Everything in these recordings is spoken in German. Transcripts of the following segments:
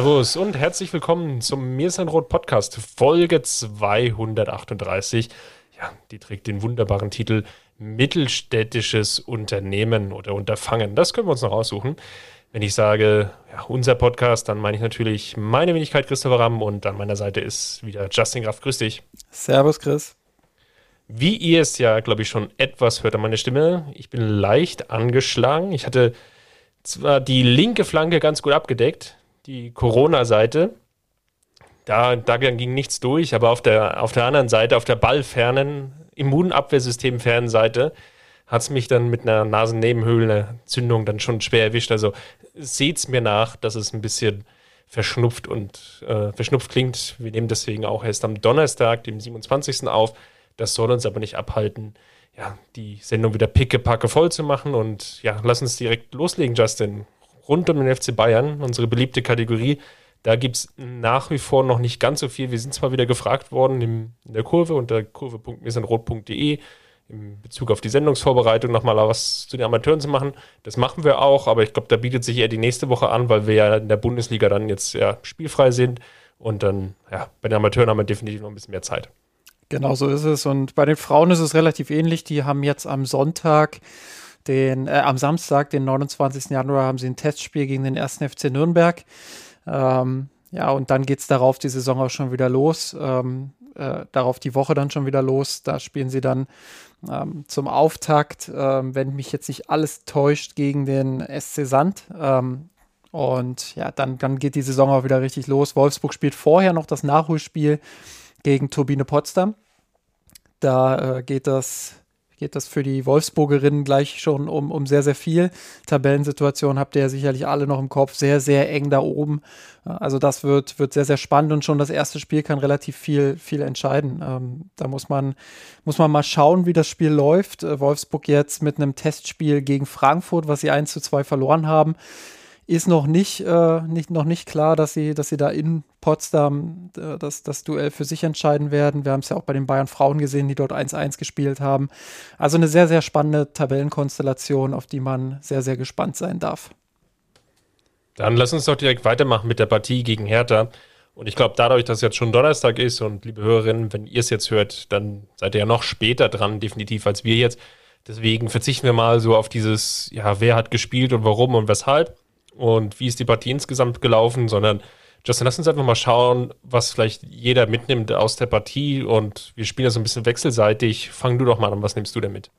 Servus und herzlich willkommen zum Mir ist ein Rot Podcast, Folge 238. Ja, die trägt den wunderbaren Titel Mittelstädtisches Unternehmen oder Unterfangen. Das können wir uns noch aussuchen. Wenn ich sage, ja, unser Podcast, dann meine ich natürlich meine Wenigkeit Christopher Ramm und an meiner Seite ist wieder Justin Graf. Grüß dich. Servus, Chris. Wie ihr es ja, glaube ich, schon etwas hört an meiner Stimme, ich bin leicht angeschlagen. Ich hatte zwar die linke Flanke ganz gut abgedeckt, die Corona-Seite. Da, da ging nichts durch, aber auf der, auf der anderen Seite, auf der ballfernen, immunabwehrsystemfernen Seite, hat es mich dann mit einer Nasennebenhöhlenentzündung dann schon schwer erwischt. Also seht es mir nach, dass es ein bisschen verschnupft und äh, verschnupft klingt. Wir nehmen deswegen auch erst am Donnerstag, dem 27. auf. Das soll uns aber nicht abhalten, ja, die Sendung wieder pickepacke voll zu machen. Und ja, lass uns direkt loslegen, Justin rund um den FC Bayern, unsere beliebte Kategorie. Da gibt es nach wie vor noch nicht ganz so viel. Wir sind zwar wieder gefragt worden in, der Kurve unter kurve.mirsanrot.de in Bezug auf die Sendungsvorbereitung nochmal was zu den Amateuren zu machen. Das machen wir auch, aber ich glaube, da bietet sich eher die nächste Woche an, weil wir ja in der Bundesliga dann jetzt ja spielfrei sind und dann, ja, bei den Amateuren haben wir definitiv noch ein bisschen mehr Zeit. Genau so ist es. Und bei den Frauen ist es relativ ähnlich. Die haben jetzt am Sonntag den, äh, am Samstag, den 29. Januar, haben sie ein Testspiel gegen den 1. FC Nürnberg. Ähm, ja, und dann geht es darauf die Saison auch schon wieder los. Ähm, äh, darauf die Woche dann schon wieder los. Da spielen sie dann ähm, zum Auftakt, ähm, wenn mich jetzt nicht alles täuscht, gegen den SC Sand. Ähm, und ja, dann, dann geht die Saison auch wieder richtig los. Wolfsburg spielt vorher noch das Nachholspiel gegen Turbine Potsdam. Da äh, geht das geht das für die Wolfsburgerinnen gleich schon um, um sehr, sehr viel. Tabellensituation habt ihr ja sicherlich alle noch im Kopf. Sehr, sehr eng da oben. Also das wird, wird sehr, sehr spannend und schon das erste Spiel kann relativ viel, viel entscheiden. Ähm, da muss man, muss man mal schauen, wie das Spiel läuft. Äh, Wolfsburg jetzt mit einem Testspiel gegen Frankfurt, was sie 1 zu 2 verloren haben ist noch nicht, äh, nicht, noch nicht klar, dass sie, dass sie da in Potsdam äh, das, das Duell für sich entscheiden werden. Wir haben es ja auch bei den Bayern Frauen gesehen, die dort 1-1 gespielt haben. Also eine sehr, sehr spannende Tabellenkonstellation, auf die man sehr, sehr gespannt sein darf. Dann lass uns doch direkt weitermachen mit der Partie gegen Hertha. Und ich glaube, dadurch, dass jetzt schon Donnerstag ist und liebe Hörerinnen, wenn ihr es jetzt hört, dann seid ihr ja noch später dran, definitiv als wir jetzt. Deswegen verzichten wir mal so auf dieses, ja, wer hat gespielt und warum und weshalb und wie ist die Partie insgesamt gelaufen, sondern Justin, lass uns einfach mal schauen, was vielleicht jeder mitnimmt aus der Partie und wir spielen ja so ein bisschen wechselseitig. Fang du doch mal an, was nimmst du denn mit?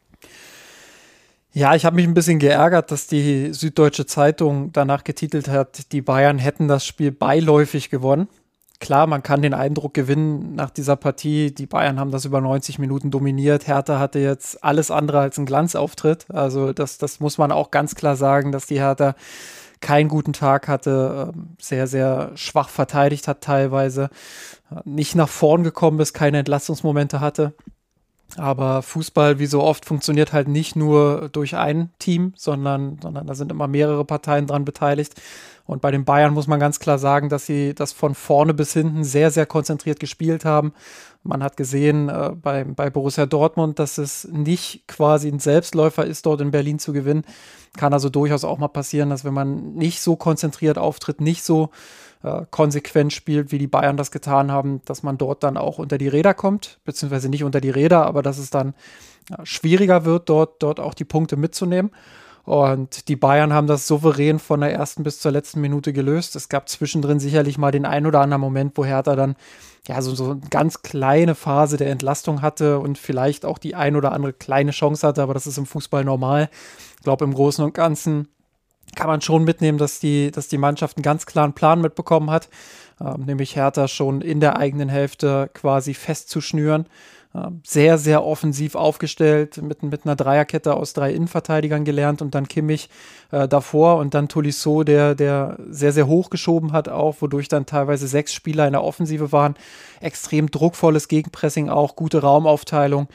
Ja, ich habe mich ein bisschen geärgert, dass die Süddeutsche Zeitung danach getitelt hat, die Bayern hätten das Spiel beiläufig gewonnen. Klar, man kann den Eindruck gewinnen nach dieser Partie, die Bayern haben das über 90 Minuten dominiert. Hertha hatte jetzt alles andere als einen Glanzauftritt. Also das, das muss man auch ganz klar sagen, dass die Hertha keinen guten Tag hatte, ähm, sehr, sehr schwach verteidigt hat teilweise, nicht nach vorn gekommen ist, keine Entlastungsmomente hatte. Aber Fußball, wie so oft, funktioniert halt nicht nur durch ein Team, sondern, sondern da sind immer mehrere Parteien dran beteiligt. Und bei den Bayern muss man ganz klar sagen, dass sie das von vorne bis hinten sehr, sehr konzentriert gespielt haben. Man hat gesehen äh, bei, bei Borussia Dortmund, dass es nicht quasi ein Selbstläufer ist, dort in Berlin zu gewinnen. Kann also durchaus auch mal passieren, dass wenn man nicht so konzentriert auftritt, nicht so äh, konsequent spielt, wie die Bayern das getan haben, dass man dort dann auch unter die Räder kommt, beziehungsweise nicht unter die Räder, aber dass es dann äh, schwieriger wird, dort, dort auch die Punkte mitzunehmen. Und die Bayern haben das souverän von der ersten bis zur letzten Minute gelöst. Es gab zwischendrin sicherlich mal den ein oder anderen Moment, wo Hertha dann ja so, so eine ganz kleine Phase der Entlastung hatte und vielleicht auch die ein oder andere kleine Chance hatte, aber das ist im Fußball normal. Ich glaube, im Großen und Ganzen kann man schon mitnehmen, dass die, dass die Mannschaft einen ganz klaren Plan mitbekommen hat, ähm, nämlich Hertha schon in der eigenen Hälfte quasi festzuschnüren sehr, sehr offensiv aufgestellt, mit, mit einer Dreierkette aus drei Innenverteidigern gelernt und dann Kimmich äh, davor und dann Tolisso, der, der sehr, sehr hoch geschoben hat auch, wodurch dann teilweise sechs Spieler in der Offensive waren. Extrem druckvolles Gegenpressing auch, gute Raumaufteilung.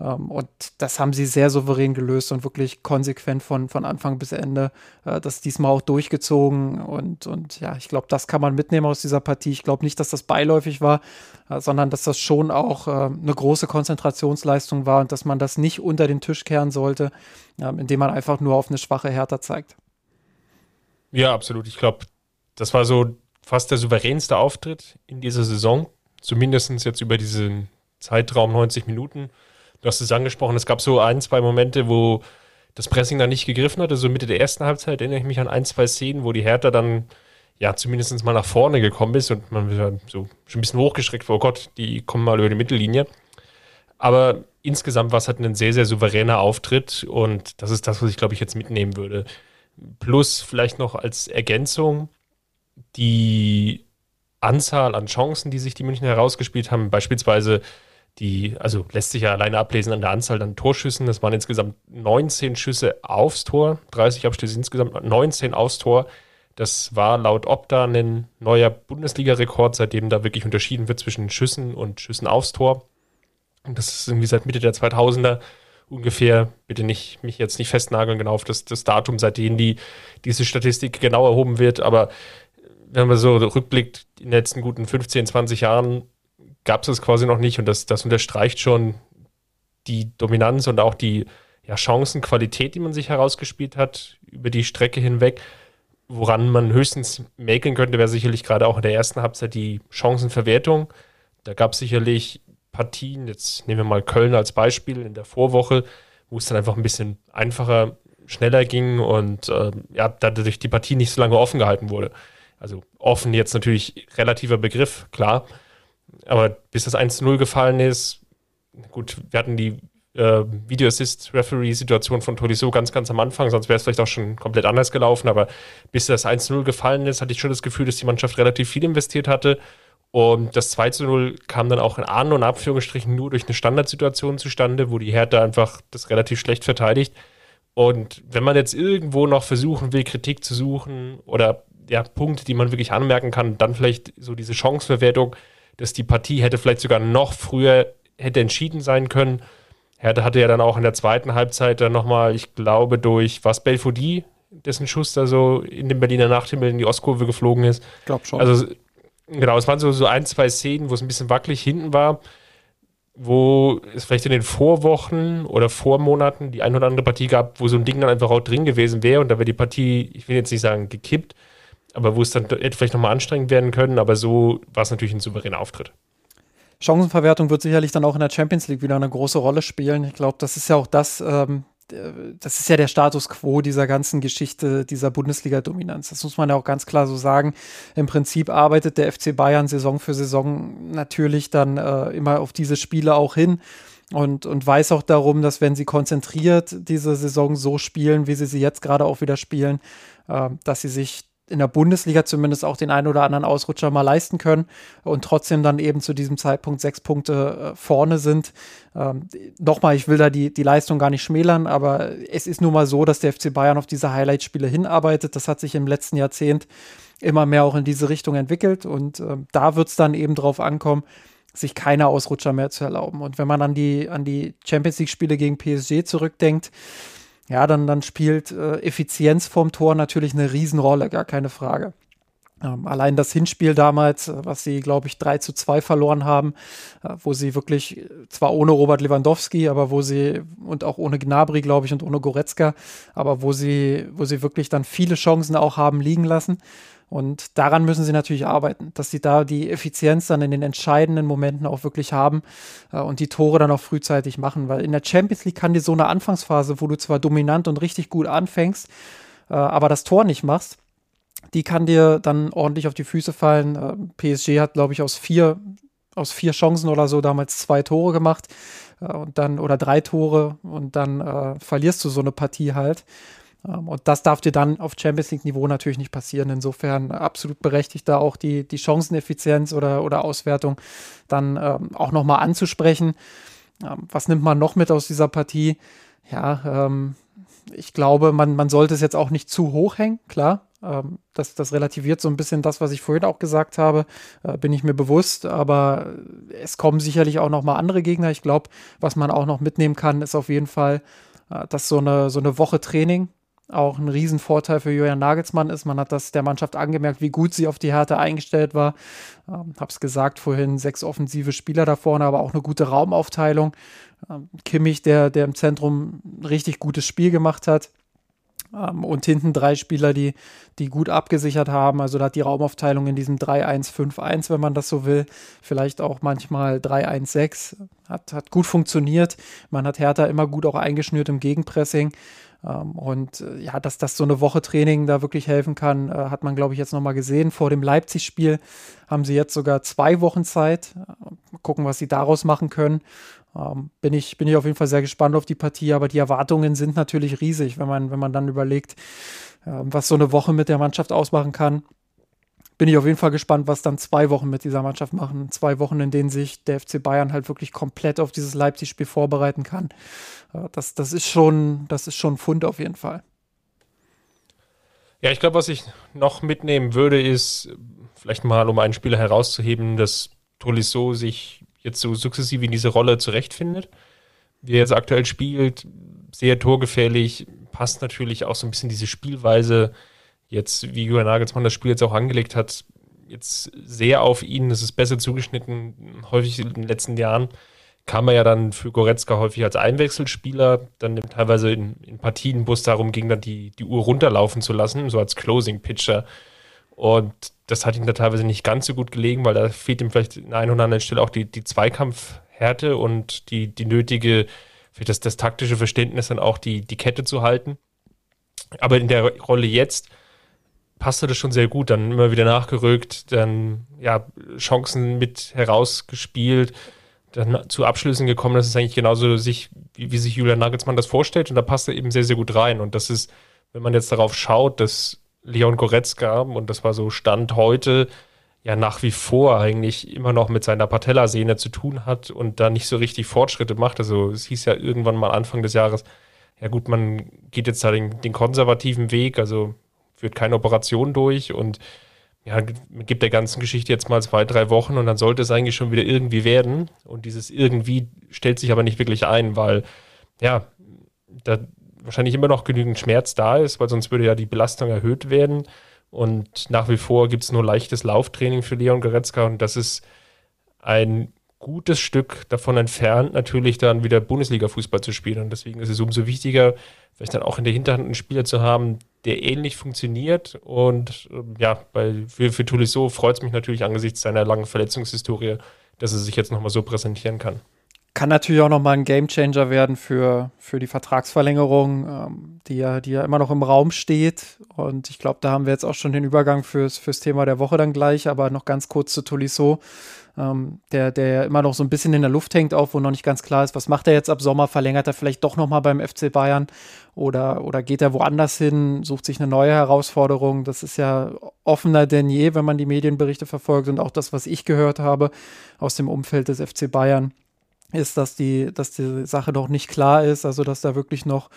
Ähm, und das haben sie sehr souverän gelöst und wirklich konsequent von, von Anfang bis Ende äh, das diesmal auch durchgezogen. Und, und ja, ich glaube, das kann man mitnehmen aus dieser Partie. Ich glaube nicht, dass das beiläufig war, äh, sondern dass das schon auch äh, eine große Konzentrationsleistung war und dass man das nicht unter den Tisch kehren sollte, ähm, indem man einfach nur auf eine schwache Hertha zeigt. Ja, absolut. Ich glaube, das war so fast der souveränste Auftritt in dieser Saison. Zumindest jetzt über diesen Zeitraum 90 Minuten. Du hast es angesprochen, es gab so ein, zwei Momente, wo das Pressing dann nicht gegriffen hatte. So Mitte der ersten Halbzeit erinnere ich mich an ein, zwei Szenen, wo die Hertha dann ja zumindest mal nach vorne gekommen ist und man so schon ein bisschen hochgeschreckt war, oh Gott, die kommen mal über die Mittellinie. Aber insgesamt war es halt ein sehr, sehr souveräner Auftritt und das ist das, was ich glaube ich jetzt mitnehmen würde. Plus vielleicht noch als Ergänzung die Anzahl an Chancen, die sich die München herausgespielt haben. Beispielsweise die, also lässt sich ja alleine ablesen an der Anzahl an Torschüssen. Das waren insgesamt 19 Schüsse aufs Tor, 30 Abschlüsse insgesamt, 19 aufs Tor. Das war laut Opta ein neuer Bundesliga-Rekord, seitdem da wirklich unterschieden wird zwischen Schüssen und Schüssen aufs Tor. Und das ist irgendwie seit Mitte der 2000er ungefähr, bitte nicht, mich jetzt nicht festnageln genau auf das, das Datum, seitdem die, diese Statistik genau erhoben wird, aber wenn man so rückblickt, in den letzten guten 15, 20 Jahren gab es es quasi noch nicht und das, das unterstreicht schon die Dominanz und auch die ja, Chancenqualität, die man sich herausgespielt hat über die Strecke hinweg. Woran man höchstens mäkeln könnte, wäre sicherlich gerade auch in der ersten Halbzeit die Chancenverwertung. Da gab es sicherlich Partien, jetzt nehmen wir mal Köln als Beispiel in der Vorwoche, wo es dann einfach ein bisschen einfacher, schneller ging und äh, ja, dadurch die Partie nicht so lange offen gehalten wurde. Also offen jetzt natürlich relativer Begriff, klar. Aber bis das 1-0 gefallen ist, gut, wir hatten die äh, Video Assist Referee Situation von Tolisso ganz, ganz am Anfang, sonst wäre es vielleicht auch schon komplett anders gelaufen. Aber bis das 1-0 gefallen ist, hatte ich schon das Gefühl, dass die Mannschaft relativ viel investiert hatte. Und das 2-0 kam dann auch in Ahn- und Abführungsstrichen nur durch eine Standardsituation zustande, wo die Hertha einfach das relativ schlecht verteidigt. Und wenn man jetzt irgendwo noch versuchen will, Kritik zu suchen oder ja, Punkte, die man wirklich anmerken kann, dann vielleicht so diese Chanceverwertung, dass die Partie hätte vielleicht sogar noch früher hätte entschieden sein können. Hertha hatte ja dann auch in der zweiten Halbzeit dann nochmal, ich glaube, durch was Belfodil, dessen Schuss da so in den Berliner Nachthimmel in die Ostkurve geflogen ist. Ich glaube schon. Also, genau, es waren so, so ein, zwei Szenen, wo es ein bisschen wackelig hinten war, wo es vielleicht in den Vorwochen oder Vormonaten die ein oder andere Partie gab, wo so ein Ding dann einfach auch drin gewesen wäre und da wäre die Partie, ich will jetzt nicht sagen gekippt, aber wo es dann hätte vielleicht nochmal anstrengend werden können, aber so war es natürlich ein souveräner Auftritt. Chancenverwertung wird sicherlich dann auch in der Champions League wieder eine große Rolle spielen. Ich glaube, das ist ja auch das, ähm, das ist ja der Status quo dieser ganzen Geschichte, dieser Bundesliga-Dominanz. Das muss man ja auch ganz klar so sagen. Im Prinzip arbeitet der FC Bayern Saison für Saison natürlich dann äh, immer auf diese Spiele auch hin und, und weiß auch darum, dass wenn sie konzentriert diese Saison so spielen, wie sie sie jetzt gerade auch wieder spielen, äh, dass sie sich in der Bundesliga zumindest auch den einen oder anderen Ausrutscher mal leisten können und trotzdem dann eben zu diesem Zeitpunkt sechs Punkte äh, vorne sind. Ähm, Nochmal, ich will da die, die Leistung gar nicht schmälern, aber es ist nun mal so, dass der FC Bayern auf diese Highlight-Spiele hinarbeitet. Das hat sich im letzten Jahrzehnt immer mehr auch in diese Richtung entwickelt und äh, da wird es dann eben drauf ankommen, sich keine Ausrutscher mehr zu erlauben. Und wenn man an die, an die Champions League-Spiele gegen PSG zurückdenkt, ja, dann, dann spielt äh, Effizienz vorm Tor natürlich eine Riesenrolle, gar keine Frage. Ähm, allein das Hinspiel damals, äh, was sie, glaube ich, 3 zu 2 verloren haben, äh, wo sie wirklich, äh, zwar ohne Robert Lewandowski, aber wo sie, und auch ohne Gnabry, glaube ich, und ohne Goretzka, aber wo sie, wo sie wirklich dann viele Chancen auch haben liegen lassen. Und daran müssen sie natürlich arbeiten, dass sie da die Effizienz dann in den entscheidenden Momenten auch wirklich haben äh, und die Tore dann auch frühzeitig machen. Weil in der Champions League kann dir so eine Anfangsphase, wo du zwar dominant und richtig gut anfängst, äh, aber das Tor nicht machst, die kann dir dann ordentlich auf die Füße fallen. Äh, PSG hat, glaube ich, aus vier, aus vier Chancen oder so damals zwei Tore gemacht äh, und dann oder drei Tore und dann äh, verlierst du so eine Partie halt. Ähm, und das darf dir dann auf Champions League-Niveau natürlich nicht passieren. Insofern absolut berechtigt da auch die, die Chanceneffizienz oder, oder Auswertung dann ähm, auch nochmal anzusprechen. Ähm, was nimmt man noch mit aus dieser Partie? Ja, ähm, ich glaube, man, man sollte es jetzt auch nicht zu hoch hängen, klar. Ähm, das, das relativiert so ein bisschen das, was ich vorhin auch gesagt habe, äh, bin ich mir bewusst. Aber es kommen sicherlich auch noch mal andere Gegner. Ich glaube, was man auch noch mitnehmen kann, ist auf jeden Fall, äh, dass so eine, so eine Woche Training auch ein Riesenvorteil für Julian Nagelsmann ist. Man hat das der Mannschaft angemerkt, wie gut sie auf die Härte eingestellt war. Ähm, hab's gesagt vorhin, sechs offensive Spieler da vorne, aber auch eine gute Raumaufteilung. Ähm, Kimmich, der, der im Zentrum ein richtig gutes Spiel gemacht hat. Ähm, und hinten drei Spieler, die, die gut abgesichert haben. Also da hat die Raumaufteilung in diesem 3-1-5-1, wenn man das so will, vielleicht auch manchmal 3-1-6, hat, hat gut funktioniert. Man hat Hertha immer gut auch eingeschnürt im Gegenpressing. Ähm, und äh, ja, dass das so eine Woche Training da wirklich helfen kann, äh, hat man, glaube ich, jetzt nochmal gesehen. Vor dem Leipzig-Spiel haben sie jetzt sogar zwei Wochen Zeit. Mal gucken, was sie daraus machen können. Ähm, bin, ich, bin ich auf jeden Fall sehr gespannt auf die Partie, aber die Erwartungen sind natürlich riesig, wenn man, wenn man dann überlegt, äh, was so eine Woche mit der Mannschaft ausmachen kann bin ich auf jeden Fall gespannt, was dann zwei Wochen mit dieser Mannschaft machen. Zwei Wochen, in denen sich der FC Bayern halt wirklich komplett auf dieses Leipzig-Spiel vorbereiten kann. Das, das, ist schon, das ist schon Fund auf jeden Fall. Ja, ich glaube, was ich noch mitnehmen würde, ist vielleicht mal, um einen Spieler herauszuheben, dass Tolisso sich jetzt so sukzessive in diese Rolle zurechtfindet. Wie er jetzt aktuell spielt, sehr torgefährlich, passt natürlich auch so ein bisschen diese Spielweise jetzt, wie Jürgen Nagelsmann das Spiel jetzt auch angelegt hat, jetzt sehr auf ihn. Es ist besser zugeschnitten. Häufig in den letzten Jahren kam er ja dann für Goretzka häufig als Einwechselspieler, dann teilweise in, in Partien, wo es darum ging, dann die, die Uhr runterlaufen zu lassen, so als Closing-Pitcher. Und das hat ihm da teilweise nicht ganz so gut gelegen, weil da fehlt ihm vielleicht an einer oder anderen Stelle auch die, die Zweikampfhärte und die, die nötige, vielleicht das, das taktische Verständnis, dann auch die, die Kette zu halten. Aber in der Rolle jetzt passte das schon sehr gut. Dann immer wieder nachgerückt, dann ja, Chancen mit herausgespielt, dann zu Abschlüssen gekommen. Das ist eigentlich genauso, sich, wie, wie sich Julian Nagelsmann das vorstellt. Und da passt er eben sehr, sehr gut rein. Und das ist, wenn man jetzt darauf schaut, dass Leon Goretzka, und das war so Stand heute, ja nach wie vor eigentlich immer noch mit seiner Patellasehne zu tun hat und da nicht so richtig Fortschritte macht. Also es hieß ja irgendwann mal Anfang des Jahres, ja gut, man geht jetzt da den, den konservativen Weg, also führt keine Operation durch und ja, gibt der ganzen Geschichte jetzt mal zwei, drei Wochen und dann sollte es eigentlich schon wieder irgendwie werden. Und dieses irgendwie stellt sich aber nicht wirklich ein, weil ja, da wahrscheinlich immer noch genügend Schmerz da ist, weil sonst würde ja die Belastung erhöht werden. Und nach wie vor gibt es nur leichtes Lauftraining für Leon Goretzka und das ist ein gutes Stück davon entfernt, natürlich dann wieder Bundesliga-Fußball zu spielen. Und deswegen ist es umso wichtiger, vielleicht dann auch in der Hinterhand einen Spieler zu haben, der ähnlich funktioniert. Und ähm, ja, bei, für, für Tolisso freut es mich natürlich angesichts seiner langen Verletzungshistorie, dass er sich jetzt nochmal so präsentieren kann. Kann natürlich auch nochmal ein Gamechanger werden für, für die Vertragsverlängerung, ähm, die, ja, die ja immer noch im Raum steht. Und ich glaube, da haben wir jetzt auch schon den Übergang fürs, fürs Thema der Woche dann gleich, aber noch ganz kurz zu Tolisso ähm, der, der immer noch so ein bisschen in der Luft hängt, auch wo noch nicht ganz klar ist, was macht er jetzt ab Sommer? Verlängert er vielleicht doch nochmal beim FC Bayern oder, oder geht er woanders hin, sucht sich eine neue Herausforderung? Das ist ja offener denn je, wenn man die Medienberichte verfolgt und auch das, was ich gehört habe aus dem Umfeld des FC Bayern ist, dass die, dass die Sache noch nicht klar ist, also dass da wirklich noch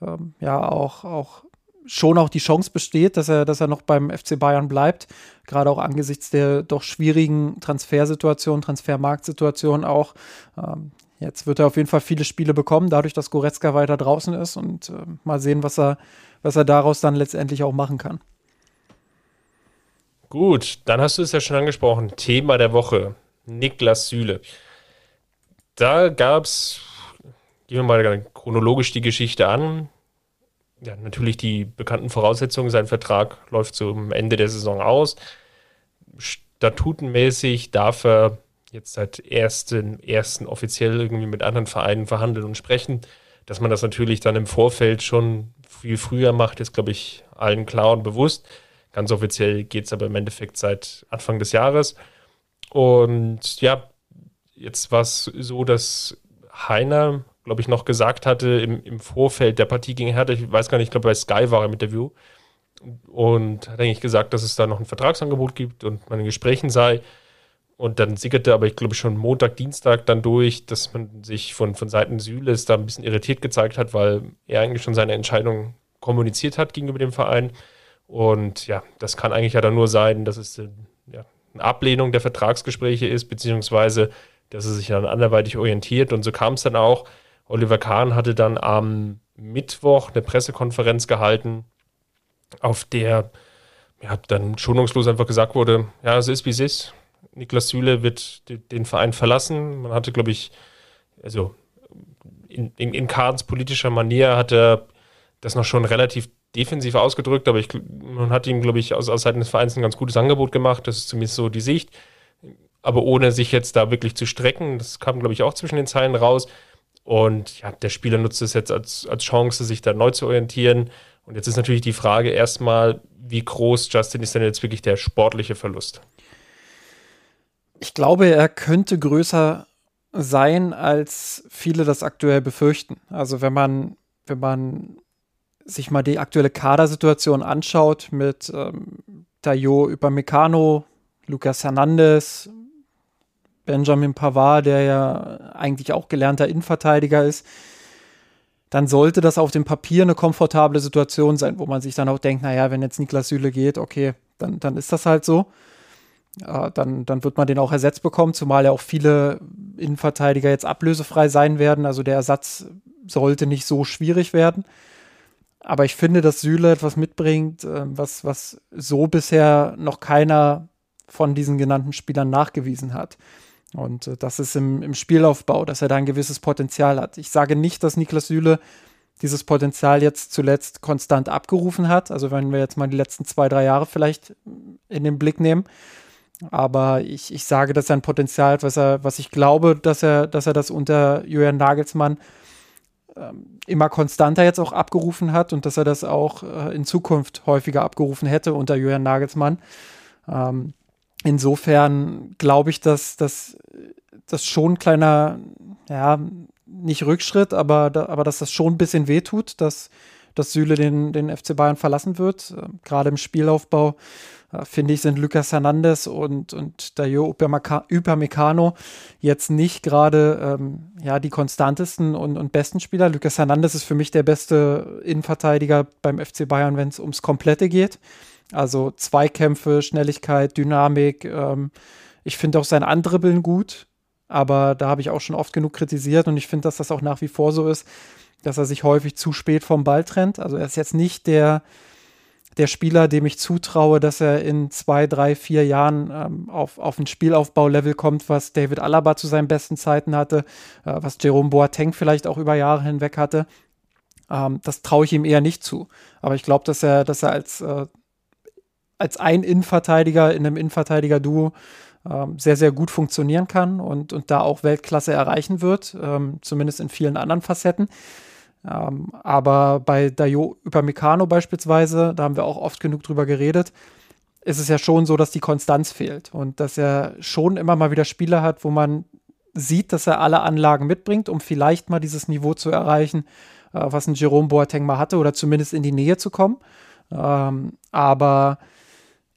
ähm, ja auch, auch schon auch die Chance besteht, dass er, dass er noch beim FC Bayern bleibt. Gerade auch angesichts der doch schwierigen Transfersituation, Transfermarktsituation auch. Ähm, jetzt wird er auf jeden Fall viele Spiele bekommen, dadurch, dass Goretzka weiter draußen ist und äh, mal sehen, was er, was er daraus dann letztendlich auch machen kann. Gut, dann hast du es ja schon angesprochen. Thema der Woche. Niklas Süle. Da gab es, gehen wir mal chronologisch die Geschichte an ja, natürlich die bekannten Voraussetzungen. Sein Vertrag läuft zum Ende der Saison aus. Statutenmäßig darf er jetzt seit ersten, ersten offiziell irgendwie mit anderen Vereinen verhandeln und sprechen. Dass man das natürlich dann im Vorfeld schon viel früher macht, ist, glaube ich, allen klar und bewusst. Ganz offiziell geht es aber im Endeffekt seit Anfang des Jahres. Und ja, jetzt war es so, dass Heiner glaube ich, noch gesagt hatte im, im Vorfeld der Partie gegen Hertha, ich weiß gar nicht, ich glaube bei Sky war er im Interview und hat eigentlich gesagt, dass es da noch ein Vertragsangebot gibt und man in Gesprächen sei. Und dann sickerte aber, ich glaube, schon Montag, Dienstag dann durch, dass man sich von, von Seiten Süles da ein bisschen irritiert gezeigt hat, weil er eigentlich schon seine Entscheidung kommuniziert hat gegenüber dem Verein. Und ja, das kann eigentlich ja dann nur sein, dass es ja, eine Ablehnung der Vertragsgespräche ist, beziehungsweise dass er sich dann anderweitig orientiert. Und so kam es dann auch. Oliver Kahn hatte dann am Mittwoch eine Pressekonferenz gehalten, auf der ja, dann schonungslos einfach gesagt wurde, ja, es ist wie es ist. Niklas Süle wird den Verein verlassen. Man hatte, glaube ich, also in, in, in Kahns politischer Manier hat er das noch schon relativ defensiv ausgedrückt, aber ich, man hat ihm, glaube ich, aus, aus Seiten des Vereins ein ganz gutes Angebot gemacht. Das ist zumindest so die Sicht. Aber ohne sich jetzt da wirklich zu strecken, das kam, glaube ich, auch zwischen den Zeilen raus. Und ja, der Spieler nutzt es jetzt als, als Chance, sich da neu zu orientieren. Und jetzt ist natürlich die Frage erstmal, wie groß, Justin, ist denn jetzt wirklich der sportliche Verlust? Ich glaube, er könnte größer sein, als viele das aktuell befürchten. Also wenn man, wenn man sich mal die aktuelle Kadersituation anschaut mit ähm, Tayo Upamecano, Lucas Hernandez, Benjamin Pavard, der ja eigentlich auch gelernter Innenverteidiger ist, dann sollte das auf dem Papier eine komfortable Situation sein, wo man sich dann auch denkt, naja, wenn jetzt Niklas Süle geht, okay, dann, dann ist das halt so. Dann, dann wird man den auch ersetzt bekommen, zumal ja auch viele Innenverteidiger jetzt ablösefrei sein werden. Also der Ersatz sollte nicht so schwierig werden. Aber ich finde, dass Süle etwas mitbringt, äh, was, was so bisher noch keiner von diesen genannten Spielern nachgewiesen hat. Und äh, das ist im, im Spielaufbau, dass er da ein gewisses Potenzial hat. Ich sage nicht, dass Niklas Süle dieses Potenzial jetzt zuletzt konstant abgerufen hat. Also wenn wir jetzt mal die letzten zwei, drei Jahre vielleicht in den Blick nehmen. Aber ich, ich sage, dass er ein Potenzial hat, was er, was ich glaube, dass er, dass er das unter Julian Nagelsmann ähm, immer konstanter jetzt auch abgerufen hat und dass er das auch äh, in Zukunft häufiger abgerufen hätte unter Julian Nagelsmann. Ähm, insofern glaube ich, dass das schon ein kleiner, ja, nicht Rückschritt, aber, aber dass das schon ein bisschen wehtut, dass, dass Süle den, den FC Bayern verlassen wird. Äh, Gerade im Spielaufbau, äh, finde ich, sind Lucas Hernandez und, und Dayo Upamecano jetzt nicht gerade ähm, ja, die konstantesten und, und besten Spieler. Lucas Hernandez ist für mich der beste Innenverteidiger beim FC Bayern, wenn es ums Komplette geht. Also Zweikämpfe, Schnelligkeit, Dynamik. Ähm, ich finde auch sein Andribbeln gut, aber da habe ich auch schon oft genug kritisiert und ich finde, dass das auch nach wie vor so ist, dass er sich häufig zu spät vom Ball trennt. Also er ist jetzt nicht der, der Spieler, dem ich zutraue, dass er in zwei, drei, vier Jahren ähm, auf, auf ein Spielaufbaulevel kommt, was David Alaba zu seinen besten Zeiten hatte, äh, was Jerome Boateng vielleicht auch über Jahre hinweg hatte. Ähm, das traue ich ihm eher nicht zu. Aber ich glaube, dass er, dass er als äh, als ein Innenverteidiger in einem Innenverteidiger-Duo ähm, sehr, sehr gut funktionieren kann und, und da auch Weltklasse erreichen wird, ähm, zumindest in vielen anderen Facetten. Ähm, aber bei Dayo Upamecano beispielsweise, da haben wir auch oft genug drüber geredet, ist es ja schon so, dass die Konstanz fehlt und dass er schon immer mal wieder Spiele hat, wo man sieht, dass er alle Anlagen mitbringt, um vielleicht mal dieses Niveau zu erreichen, äh, was ein Jerome Boateng mal hatte oder zumindest in die Nähe zu kommen. Ähm, aber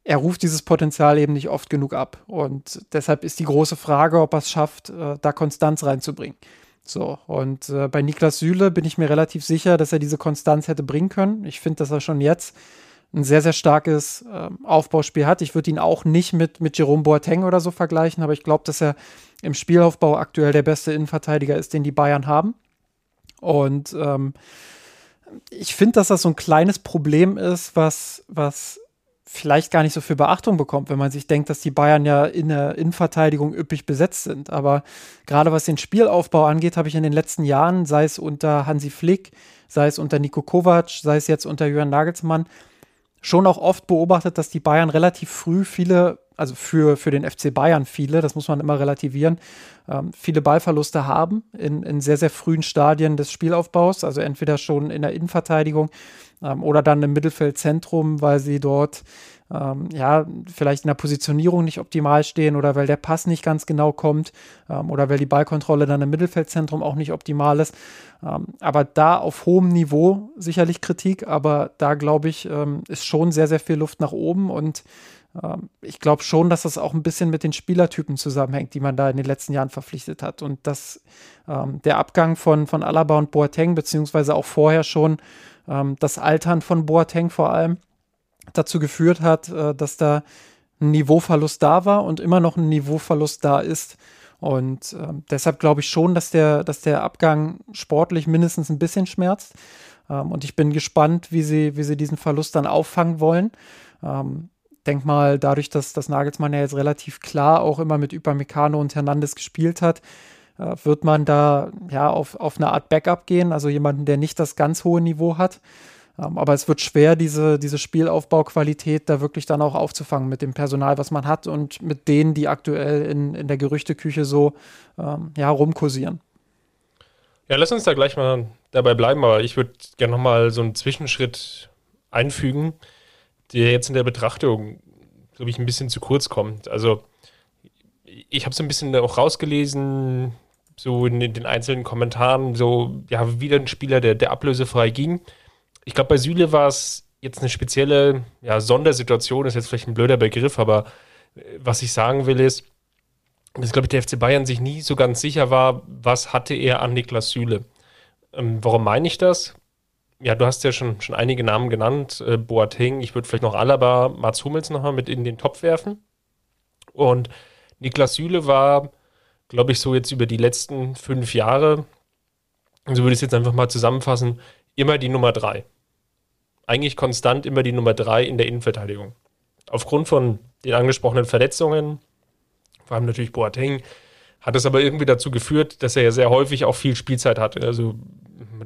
er ruft dieses Potenzial eben nicht oft genug ab. Und deshalb ist die große Frage, ob er es schafft, äh, da Konstanz reinzubringen. So, und äh, bei Niklas Süle bin ich mir relativ sicher, dass er diese Konstanz hätte bringen können. Ich finde, dass er schon jetzt ein sehr, sehr starkes äh, Aufbauspiel hat. Ich würde ihn auch nicht mit, mit Jerome Boateng oder so vergleichen, aber ich glaube, dass er im Spielaufbau aktuell der beste Innenverteidiger ist, den die Bayern haben. Und ähm, ich finde, dass das so ein kleines Problem ist, was, was vielleicht gar nicht so viel Beachtung bekommt, wenn man sich denkt, dass die Bayern ja in der Innenverteidigung üppig besetzt sind. Aber gerade was den Spielaufbau angeht, habe ich in den letzten Jahren, sei es unter Hansi Flick, sei es unter Nico Kovac, sei es jetzt unter Jürgen Nagelsmann, schon auch oft beobachtet, dass die Bayern relativ früh viele, also für, für den FC Bayern viele, das muss man immer relativieren, ähm, viele Ballverluste haben in, in sehr, sehr frühen Stadien des Spielaufbaus, also entweder schon in der Innenverteidigung ähm, oder dann im Mittelfeldzentrum, weil sie dort ähm, ja vielleicht in der Positionierung nicht optimal stehen oder weil der Pass nicht ganz genau kommt ähm, oder weil die Ballkontrolle dann im Mittelfeldzentrum auch nicht optimal ist. Ähm, aber da auf hohem Niveau sicherlich Kritik, aber da glaube ich, ähm, ist schon sehr, sehr viel Luft nach oben und ich glaube schon, dass das auch ein bisschen mit den Spielertypen zusammenhängt, die man da in den letzten Jahren verpflichtet hat. Und dass ähm, der Abgang von, von Alaba und Boateng, beziehungsweise auch vorher schon ähm, das Altern von Boateng vor allem, dazu geführt hat, äh, dass da ein Niveauverlust da war und immer noch ein Niveauverlust da ist. Und äh, deshalb glaube ich schon, dass der, dass der Abgang sportlich mindestens ein bisschen schmerzt. Ähm, und ich bin gespannt, wie sie, wie sie diesen Verlust dann auffangen wollen. Ähm, denk mal, dadurch, dass das Nagelsmann ja jetzt relativ klar auch immer mit Upamecano und Hernandez gespielt hat, äh, wird man da ja auf, auf eine Art Backup gehen, also jemanden, der nicht das ganz hohe Niveau hat. Ähm, aber es wird schwer, diese, diese Spielaufbauqualität da wirklich dann auch aufzufangen mit dem Personal, was man hat und mit denen, die aktuell in, in der Gerüchteküche so ähm, ja, rumkursieren. Ja, lass uns da gleich mal dabei bleiben, aber ich würde gerne nochmal so einen Zwischenschritt einfügen der jetzt in der Betrachtung, glaube ich, ein bisschen zu kurz kommt. Also ich habe so ein bisschen auch rausgelesen, so in den einzelnen Kommentaren, so, ja, wieder ein Spieler, der, der ablösefrei ging. Ich glaube, bei Süle war es jetzt eine spezielle ja, Sondersituation, ist jetzt vielleicht ein blöder Begriff, aber äh, was ich sagen will ist, dass, glaube ich, der FC Bayern sich nie so ganz sicher war, was hatte er an Niklas Süle. Ähm, warum meine ich das? Ja, du hast ja schon, schon einige Namen genannt. Äh, Boateng, ich würde vielleicht noch Alaba, Mats Hummels nochmal mit in den Topf werfen. Und Niklas Süle war, glaube ich, so jetzt über die letzten fünf Jahre, so würde ich es jetzt einfach mal zusammenfassen, immer die Nummer drei. Eigentlich konstant immer die Nummer drei in der Innenverteidigung. Aufgrund von den angesprochenen Verletzungen, vor allem natürlich Boateng, hat es aber irgendwie dazu geführt, dass er ja sehr häufig auch viel Spielzeit hatte. Also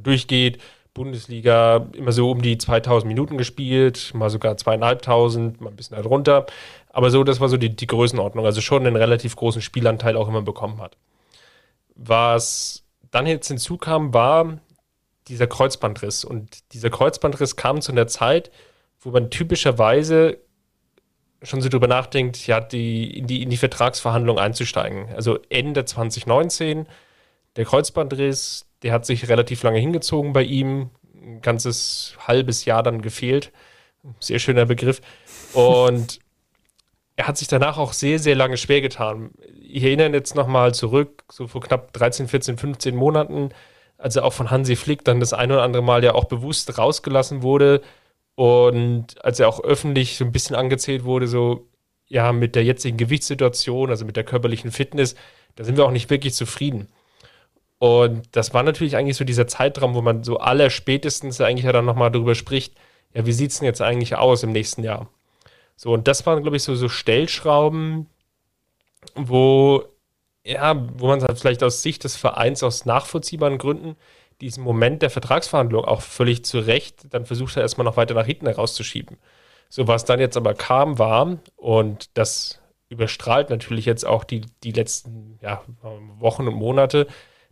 durchgeht, Bundesliga immer so um die 2000 Minuten gespielt, mal sogar zweieinhalbtausend, mal ein bisschen darunter. Aber so, das war so die, die Größenordnung. Also schon einen relativ großen Spielanteil auch immer bekommen hat. Was dann jetzt hinzukam, war dieser Kreuzbandriss. Und dieser Kreuzbandriss kam zu einer Zeit, wo man typischerweise schon so drüber nachdenkt, ja, die, in, die, in die Vertragsverhandlung einzusteigen. Also Ende 2019, der Kreuzbandriss, der hat sich relativ lange hingezogen bei ihm. Ein ganzes halbes Jahr dann gefehlt. Sehr schöner Begriff. Und er hat sich danach auch sehr, sehr lange schwer getan. Ich erinnere jetzt nochmal zurück, so vor knapp 13, 14, 15 Monaten, als er auch von Hansi Flick dann das ein oder andere Mal ja auch bewusst rausgelassen wurde und als er auch öffentlich so ein bisschen angezählt wurde, so ja, mit der jetzigen Gewichtssituation, also mit der körperlichen Fitness, da sind wir auch nicht wirklich zufrieden. Und das war natürlich eigentlich so dieser Zeitraum, wo man so aller spätestens eigentlich ja dann nochmal darüber spricht, ja, wie sieht es denn jetzt eigentlich aus im nächsten Jahr? So, und das waren, glaube ich, so, so Stellschrauben, wo, ja, wo man halt vielleicht aus Sicht des Vereins aus nachvollziehbaren Gründen diesen Moment der Vertragsverhandlung auch völlig zu Recht dann versucht hat, erstmal noch weiter nach hinten herauszuschieben. So, was dann jetzt aber kam, war, und das überstrahlt natürlich jetzt auch die, die letzten ja, Wochen und Monate,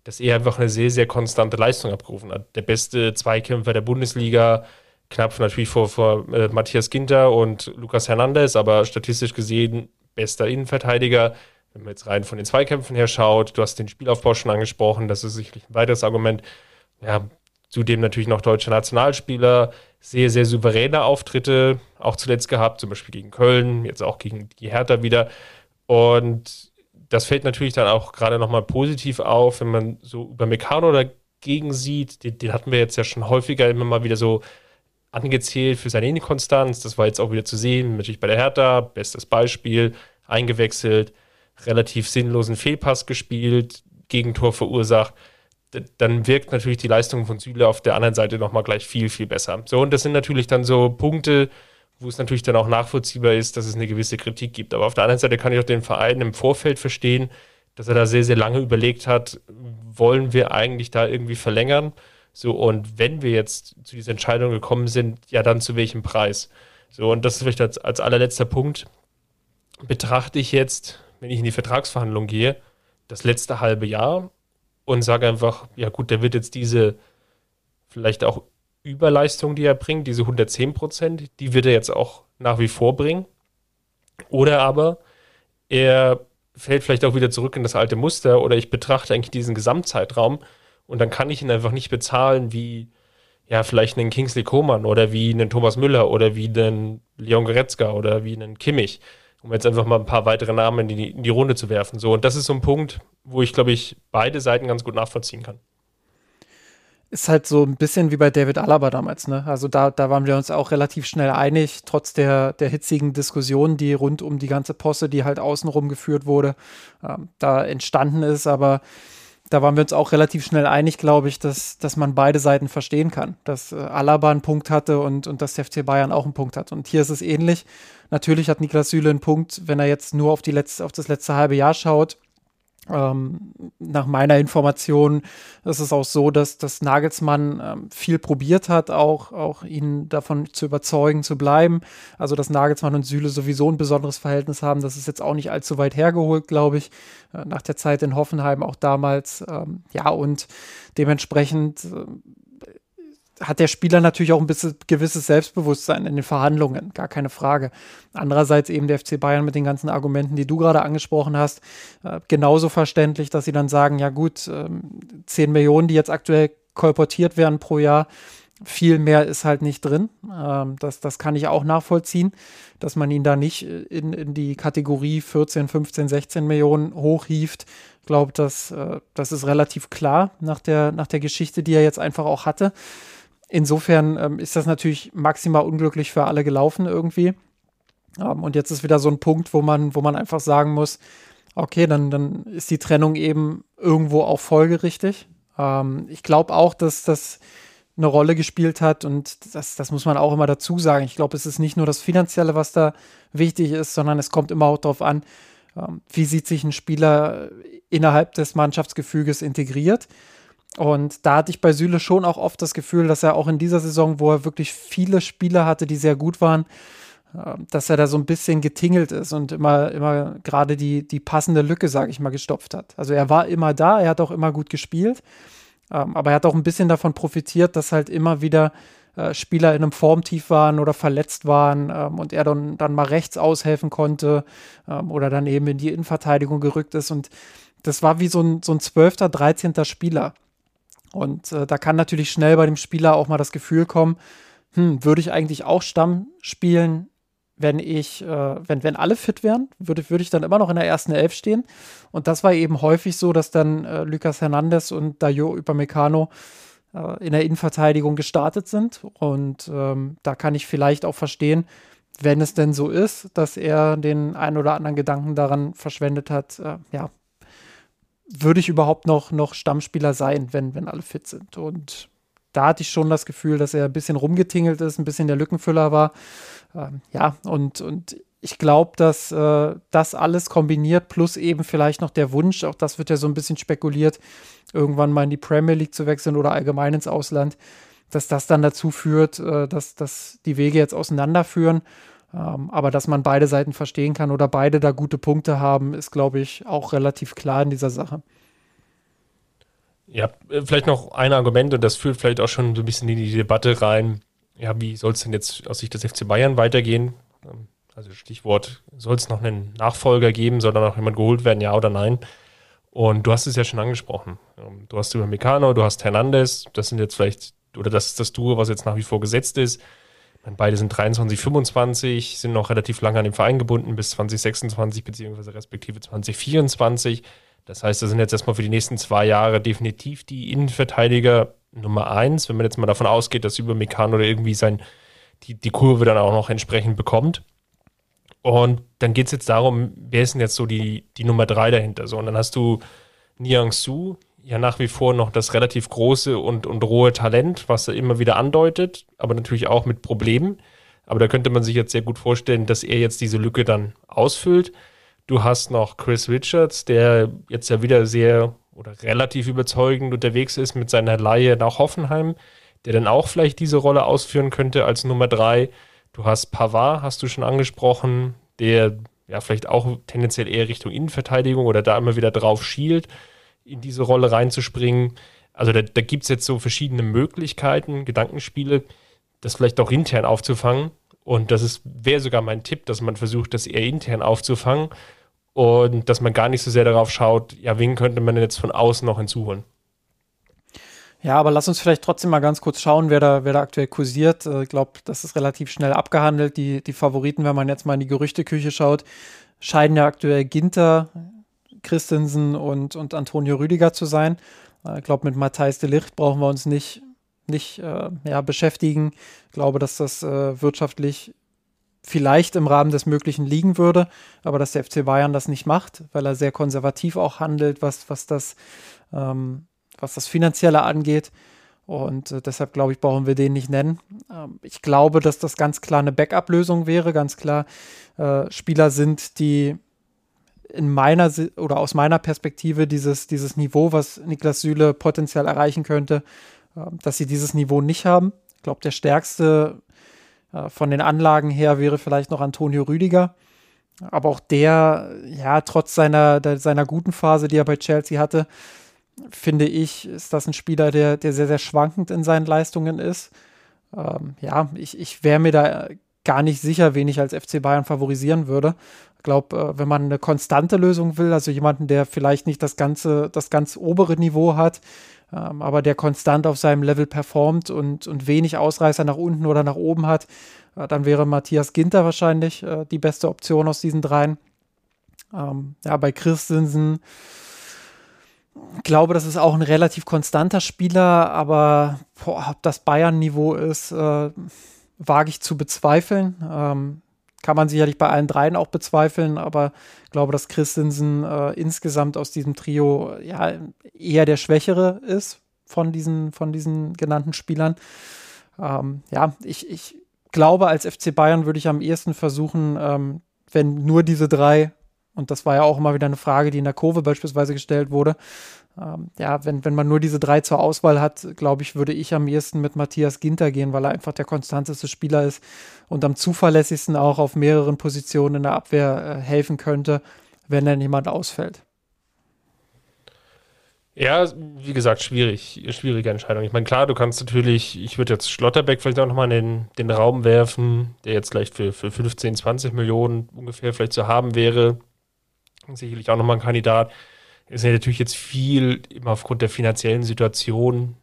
dass er einfach eine sehr, sehr konstante Leistung abgerufen hat. Der beste Zweikämpfer der Bundesliga, knapp natürlich vor, vor äh, Matthias Ginter und Lukas Hernandez, aber statistisch gesehen bester Innenverteidiger. Wenn man jetzt rein von den Zweikämpfen her schaut, du hast den Spielaufbau schon angesprochen, das ist sicherlich ein weiteres Argument. Ja, zudem natürlich noch deutscher Nationalspieler, sehr, sehr souveräne Auftritte, auch zuletzt gehabt, zum Beispiel gegen Köln, jetzt auch gegen die Hertha wieder. Und das fällt natürlich dann auch gerade nochmal positiv auf, wenn man so über Meccano dagegen sieht. Den, den, hatten wir jetzt ja schon häufiger immer mal wieder so angezählt für seine Inkonstanz. Das war jetzt auch wieder zu sehen, natürlich bei der Hertha, bestes Beispiel, eingewechselt, relativ sinnlosen Fehlpass gespielt, Gegentor verursacht. Dann wirkt natürlich die Leistung von Süle auf der anderen Seite nochmal gleich viel, viel besser. So, und das sind natürlich dann so Punkte, wo es natürlich dann auch nachvollziehbar ist, dass es eine gewisse Kritik gibt. Aber auf der anderen Seite kann ich auch den Verein im Vorfeld verstehen, dass er da sehr, sehr lange überlegt hat, wollen wir eigentlich da irgendwie verlängern? So, und wenn wir jetzt zu dieser Entscheidung gekommen sind, ja, dann zu welchem Preis? So, und das ist vielleicht als, als allerletzter Punkt. Betrachte ich jetzt, wenn ich in die Vertragsverhandlung gehe, das letzte halbe Jahr und sage einfach, ja gut, der wird jetzt diese vielleicht auch Überleistung, die er bringt, diese 110 Prozent, die wird er jetzt auch nach wie vor bringen. Oder aber er fällt vielleicht auch wieder zurück in das alte Muster oder ich betrachte eigentlich diesen Gesamtzeitraum und dann kann ich ihn einfach nicht bezahlen wie, ja, vielleicht einen Kingsley Coman oder wie einen Thomas Müller oder wie einen Leon Goretzka oder wie einen Kimmich, um jetzt einfach mal ein paar weitere Namen in die, in die Runde zu werfen. So, und das ist so ein Punkt, wo ich, glaube ich, beide Seiten ganz gut nachvollziehen kann. Ist halt so ein bisschen wie bei David Alaba damals, ne? Also da, da waren wir uns auch relativ schnell einig, trotz der, der hitzigen Diskussion, die rund um die ganze Posse, die halt außenrum geführt wurde, ähm, da entstanden ist. Aber da waren wir uns auch relativ schnell einig, glaube ich, dass, dass man beide Seiten verstehen kann. Dass äh, Alaba einen Punkt hatte und, und dass der FC Bayern auch einen Punkt hat. Und hier ist es ähnlich. Natürlich hat Niklas Süle einen Punkt, wenn er jetzt nur auf, die letzte, auf das letzte halbe Jahr schaut. Ähm, nach meiner Information ist es auch so, dass, dass Nagelsmann ähm, viel probiert hat, auch, auch ihn davon zu überzeugen, zu bleiben. Also, dass Nagelsmann und Süle sowieso ein besonderes Verhältnis haben, das ist jetzt auch nicht allzu weit hergeholt, glaube ich, äh, nach der Zeit in Hoffenheim auch damals. Ähm, ja, und dementsprechend äh, hat der Spieler natürlich auch ein bisschen gewisses Selbstbewusstsein in den Verhandlungen, gar keine Frage. Andererseits eben der FC Bayern mit den ganzen Argumenten, die du gerade angesprochen hast, äh, genauso verständlich, dass sie dann sagen, ja gut, äh, 10 Millionen, die jetzt aktuell kolportiert werden pro Jahr, viel mehr ist halt nicht drin. Ähm, das, das kann ich auch nachvollziehen, dass man ihn da nicht in, in die Kategorie 14, 15, 16 Millionen hochhieft. Ich glaube, das, äh, das ist relativ klar nach der, nach der Geschichte, die er jetzt einfach auch hatte. Insofern ähm, ist das natürlich maximal unglücklich für alle gelaufen irgendwie. Ähm, und jetzt ist wieder so ein Punkt, wo man, wo man einfach sagen muss, okay, dann, dann ist die Trennung eben irgendwo auch folgerichtig. Ähm, ich glaube auch, dass das eine Rolle gespielt hat und das, das muss man auch immer dazu sagen. Ich glaube, es ist nicht nur das Finanzielle, was da wichtig ist, sondern es kommt immer auch darauf an, ähm, wie sieht sich ein Spieler innerhalb des Mannschaftsgefüges integriert. Und da hatte ich bei Süle schon auch oft das Gefühl, dass er auch in dieser Saison, wo er wirklich viele Spieler hatte, die sehr gut waren, ähm, dass er da so ein bisschen getingelt ist und immer, immer gerade die, die passende Lücke, sage ich mal, gestopft hat. Also er war immer da, er hat auch immer gut gespielt, ähm, aber er hat auch ein bisschen davon profitiert, dass halt immer wieder äh, Spieler in einem Formtief waren oder verletzt waren ähm, und er dann, dann mal rechts aushelfen konnte oder dann eben in die Innenverteidigung gerückt ist und das war wie so ein, so ein 12., 13. Spieler. Und äh, da kann natürlich schnell bei dem Spieler auch mal das Gefühl kommen, hm, würde ich eigentlich auch Stamm spielen, wenn ich, äh, wenn, wenn alle fit wären, würde, würde ich dann immer noch in der ersten Elf stehen. Und das war eben häufig so, dass dann äh, Lucas Hernandez und Dayo Upamecano äh, in der Innenverteidigung gestartet sind. Und ähm, da kann ich vielleicht auch verstehen, wenn es denn so ist, dass er den ein oder anderen Gedanken daran verschwendet hat, äh, ja, würde ich überhaupt noch, noch Stammspieler sein, wenn, wenn alle fit sind. Und da hatte ich schon das Gefühl, dass er ein bisschen rumgetingelt ist, ein bisschen der Lückenfüller war. Ähm, ja, und, und ich glaube, dass äh, das alles kombiniert, plus eben vielleicht noch der Wunsch, auch das wird ja so ein bisschen spekuliert, irgendwann mal in die Premier League zu wechseln oder allgemein ins Ausland, dass das dann dazu führt, äh, dass, dass die Wege jetzt auseinanderführen. Ähm, aber dass man beide Seiten verstehen kann oder beide da gute Punkte haben, ist, glaube ich, auch relativ klar in dieser Sache. Ja, äh, vielleicht noch ein Argument und das führt vielleicht auch schon so ein bisschen in die Debatte rein. Ja, wie soll es denn jetzt aus Sicht des FC Bayern weitergehen? Ähm, also Stichwort, soll es noch einen Nachfolger geben? Soll da noch jemand geholt werden, ja oder nein? Und du hast es ja schon angesprochen. Ähm, du hast über Meccano, du hast Hernandez, das sind jetzt vielleicht, oder das ist das Duo, was jetzt nach wie vor gesetzt ist. Beide sind 23, 25, sind noch relativ lange an dem Verein gebunden bis 2026 beziehungsweise respektive 2024. Das heißt, das sind jetzt erstmal für die nächsten zwei Jahre definitiv die Innenverteidiger Nummer eins, wenn man jetzt mal davon ausgeht, dass über oder irgendwie sein, die, die Kurve dann auch noch entsprechend bekommt. Und dann geht es jetzt darum, wer ist denn jetzt so die, die Nummer drei dahinter? So, und dann hast du Niang Su, ja nach wie vor noch das relativ große und, und rohe Talent, was er immer wieder andeutet, aber natürlich auch mit Problemen. Aber da könnte man sich jetzt sehr gut vorstellen, dass er jetzt diese Lücke dann ausfüllt. Du hast noch Chris Richards, der jetzt ja wieder sehr oder relativ überzeugend unterwegs ist mit seiner Laie nach Hoffenheim, der dann auch vielleicht diese Rolle ausführen könnte als Nummer drei. Du hast Pavard, hast du schon angesprochen, der ja vielleicht auch tendenziell eher Richtung Innenverteidigung oder da immer wieder drauf schielt in diese Rolle reinzuspringen. Also da, da gibt es jetzt so verschiedene Möglichkeiten, Gedankenspiele, das vielleicht auch intern aufzufangen. Und das wäre sogar mein Tipp, dass man versucht, das eher intern aufzufangen und dass man gar nicht so sehr darauf schaut, ja, wen könnte man jetzt von außen noch hinzuholen. Ja, aber lass uns vielleicht trotzdem mal ganz kurz schauen, wer da, wer da aktuell kursiert. Äh, ich glaube, das ist relativ schnell abgehandelt. Die, die Favoriten, wenn man jetzt mal in die Gerüchteküche schaut, scheiden ja aktuell Ginter, Christensen und, und Antonio Rüdiger zu sein. Äh, ich glaube, mit Matthijs de Licht brauchen wir uns nicht, nicht äh, ja, beschäftigen. Ich glaube, dass das äh, wirtschaftlich vielleicht im Rahmen des Möglichen liegen würde, aber dass der FC Bayern das nicht macht, weil er sehr konservativ auch handelt, was, was, das, ähm, was das Finanzielle angeht. Und äh, deshalb glaube ich, brauchen wir den nicht nennen. Ähm, ich glaube, dass das ganz klar eine Backup-Lösung wäre, ganz klar äh, Spieler sind, die in meiner oder aus meiner Perspektive dieses, dieses Niveau, was Niklas Süle potenziell erreichen könnte, äh, dass sie dieses Niveau nicht haben. Ich glaube, der stärkste äh, von den Anlagen her wäre vielleicht noch Antonio Rüdiger. Aber auch der, ja, trotz seiner, seiner guten Phase, die er bei Chelsea hatte, finde ich, ist das ein Spieler, der, der sehr, sehr schwankend in seinen Leistungen ist. Ähm, ja, ich, ich wäre mir da gar nicht sicher, wen ich als FC Bayern favorisieren würde. Glaube, äh, wenn man eine konstante Lösung will, also jemanden, der vielleicht nicht das ganze, das ganz obere Niveau hat, ähm, aber der konstant auf seinem Level performt und, und wenig Ausreißer nach unten oder nach oben hat, äh, dann wäre Matthias Ginter wahrscheinlich äh, die beste Option aus diesen dreien. Ähm, ja, bei Christensen glaube, das ist auch ein relativ konstanter Spieler, aber boah, ob das Bayern-Niveau ist, äh, wage ich zu bezweifeln. Ähm, kann man sicherlich bei allen dreien auch bezweifeln, aber ich glaube, dass Christensen äh, insgesamt aus diesem Trio ja eher der Schwächere ist von diesen, von diesen genannten Spielern. Ähm, ja, ich, ich glaube, als FC Bayern würde ich am ehesten versuchen, ähm, wenn nur diese drei, und das war ja auch immer wieder eine Frage, die in der Kurve beispielsweise gestellt wurde, ähm, ja, wenn, wenn man nur diese drei zur Auswahl hat, glaube ich, würde ich am ehesten mit Matthias Ginter gehen, weil er einfach der konstanteste Spieler ist und am zuverlässigsten auch auf mehreren Positionen in der Abwehr äh, helfen könnte, wenn dann jemand ausfällt. Ja, wie gesagt, schwierig, schwierige Entscheidung. Ich meine, klar, du kannst natürlich, ich würde jetzt Schlotterbeck vielleicht auch nochmal in den, den Raum werfen, der jetzt vielleicht für, für 15, 20 Millionen ungefähr vielleicht zu haben wäre. Sicherlich auch nochmal ein Kandidat ist ja natürlich jetzt viel immer aufgrund der finanziellen Situation,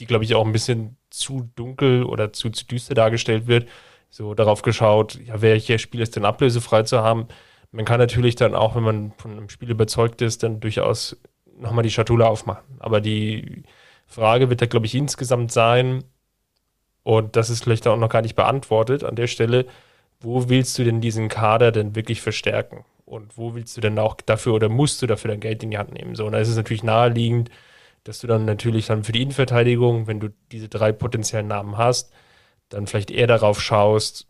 die, glaube ich, auch ein bisschen zu dunkel oder zu, zu düster dargestellt wird, so darauf geschaut, ja, welcher Spiel ist denn ablösefrei zu haben. Man kann natürlich dann auch, wenn man von einem Spiel überzeugt ist, dann durchaus nochmal die Schatulle aufmachen. Aber die Frage wird da, glaube ich, insgesamt sein, und das ist vielleicht auch noch gar nicht beantwortet an der Stelle, wo willst du denn diesen Kader denn wirklich verstärken? Und wo willst du denn auch dafür oder musst du dafür dein Geld in die Hand nehmen? So, und da ist es natürlich naheliegend, dass du dann natürlich dann für die Innenverteidigung, wenn du diese drei potenziellen Namen hast, dann vielleicht eher darauf schaust,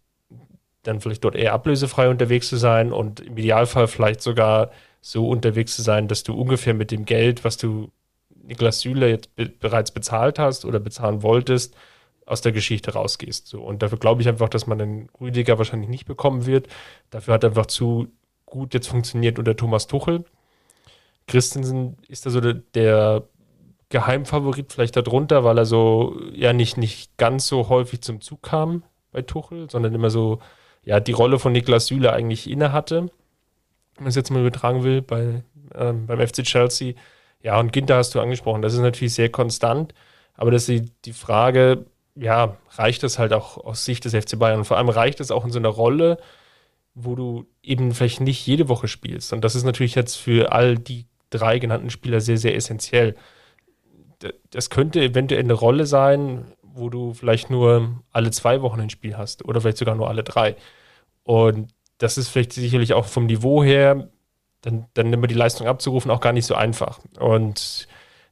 dann vielleicht dort eher ablösefrei unterwegs zu sein und im Idealfall vielleicht sogar so unterwegs zu sein, dass du ungefähr mit dem Geld, was du Niklas Süle jetzt be bereits bezahlt hast oder bezahlen wolltest, aus der Geschichte rausgehst. So. Und dafür glaube ich einfach, dass man den Rüdiger wahrscheinlich nicht bekommen wird. Dafür hat er einfach zu gut jetzt funktioniert unter Thomas Tuchel. Christensen ist da so der, der Geheimfavorit vielleicht darunter, weil er so ja nicht, nicht ganz so häufig zum Zug kam bei Tuchel, sondern immer so ja die Rolle von Niklas Süle eigentlich inne hatte, wenn man es jetzt mal übertragen will, bei, ähm, beim FC Chelsea. Ja, und Ginter hast du angesprochen, das ist natürlich sehr konstant, aber das ist die, Frage, ja, reicht das halt auch aus Sicht des FC Bayern? Und vor allem reicht es auch in so einer Rolle, wo du eben vielleicht nicht jede Woche spielst. Und das ist natürlich jetzt für all die drei genannten Spieler sehr, sehr essentiell. Das könnte eventuell eine Rolle sein, wo du vielleicht nur alle zwei Wochen ein Spiel hast oder vielleicht sogar nur alle drei. Und das ist vielleicht sicherlich auch vom Niveau her, dann, dann immer die Leistung abzurufen, auch gar nicht so einfach. Und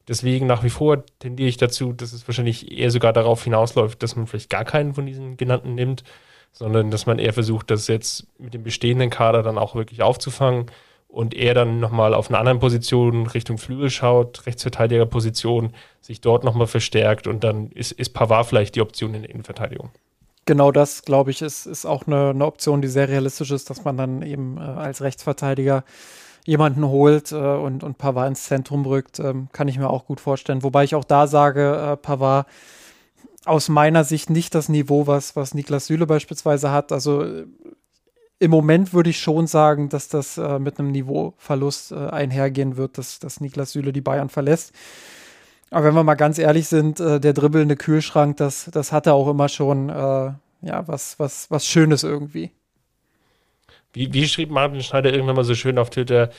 deswegen nach wie vor tendiere ich dazu, dass es wahrscheinlich eher sogar darauf hinausläuft, dass man vielleicht gar keinen von diesen genannten nimmt sondern dass man eher versucht, das jetzt mit dem bestehenden Kader dann auch wirklich aufzufangen und er dann nochmal auf einer anderen Position Richtung Flügel schaut, Rechtsverteidigerposition, sich dort nochmal verstärkt und dann ist, ist Pavard vielleicht die Option in der Innenverteidigung. Genau das, glaube ich, ist, ist auch eine, eine, Option, die sehr realistisch ist, dass man dann eben äh, als Rechtsverteidiger jemanden holt äh, und, und Pavard ins Zentrum rückt, ähm, kann ich mir auch gut vorstellen. Wobei ich auch da sage, äh, Pavard aus meiner Sicht nicht das Niveau, was, was Niklas Süle beispielsweise hat. Also äh, im Moment würde ich schon sagen, dass das äh, mit einem Niveauverlust äh, einhergehen wird, dass, dass Niklas Süle die Bayern verlässt. Aber wenn wir mal ganz ehrlich sind, äh, der dribbelnde Kühlschrank, das, das hatte auch immer schon äh, ja, was, was, was Schönes irgendwie. Wie, wie schrieb Martin Schneider irgendwann mal so schön auf Twitter,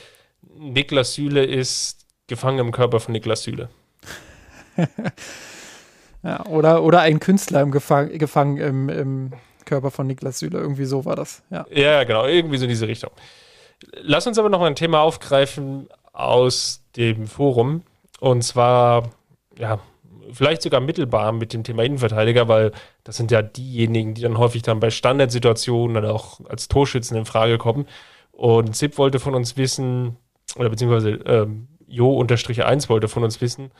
Niklas Süle ist gefangen im Körper von Niklas Süle. ja, oder, oder ein Künstler im Gefang, gefangen im, im Körper von Niklas Süle. Irgendwie so war das. Ja. ja, genau, irgendwie so in diese Richtung. Lass uns aber noch ein Thema aufgreifen aus dem Forum. Und zwar, ja, vielleicht sogar mittelbar mit dem Thema Innenverteidiger, weil das sind ja diejenigen, die dann häufig dann bei Standardsituationen dann auch als Torschützen in Frage kommen. Und Zip wollte von uns wissen, oder beziehungsweise ähm, Jo-1 wollte von uns wissen,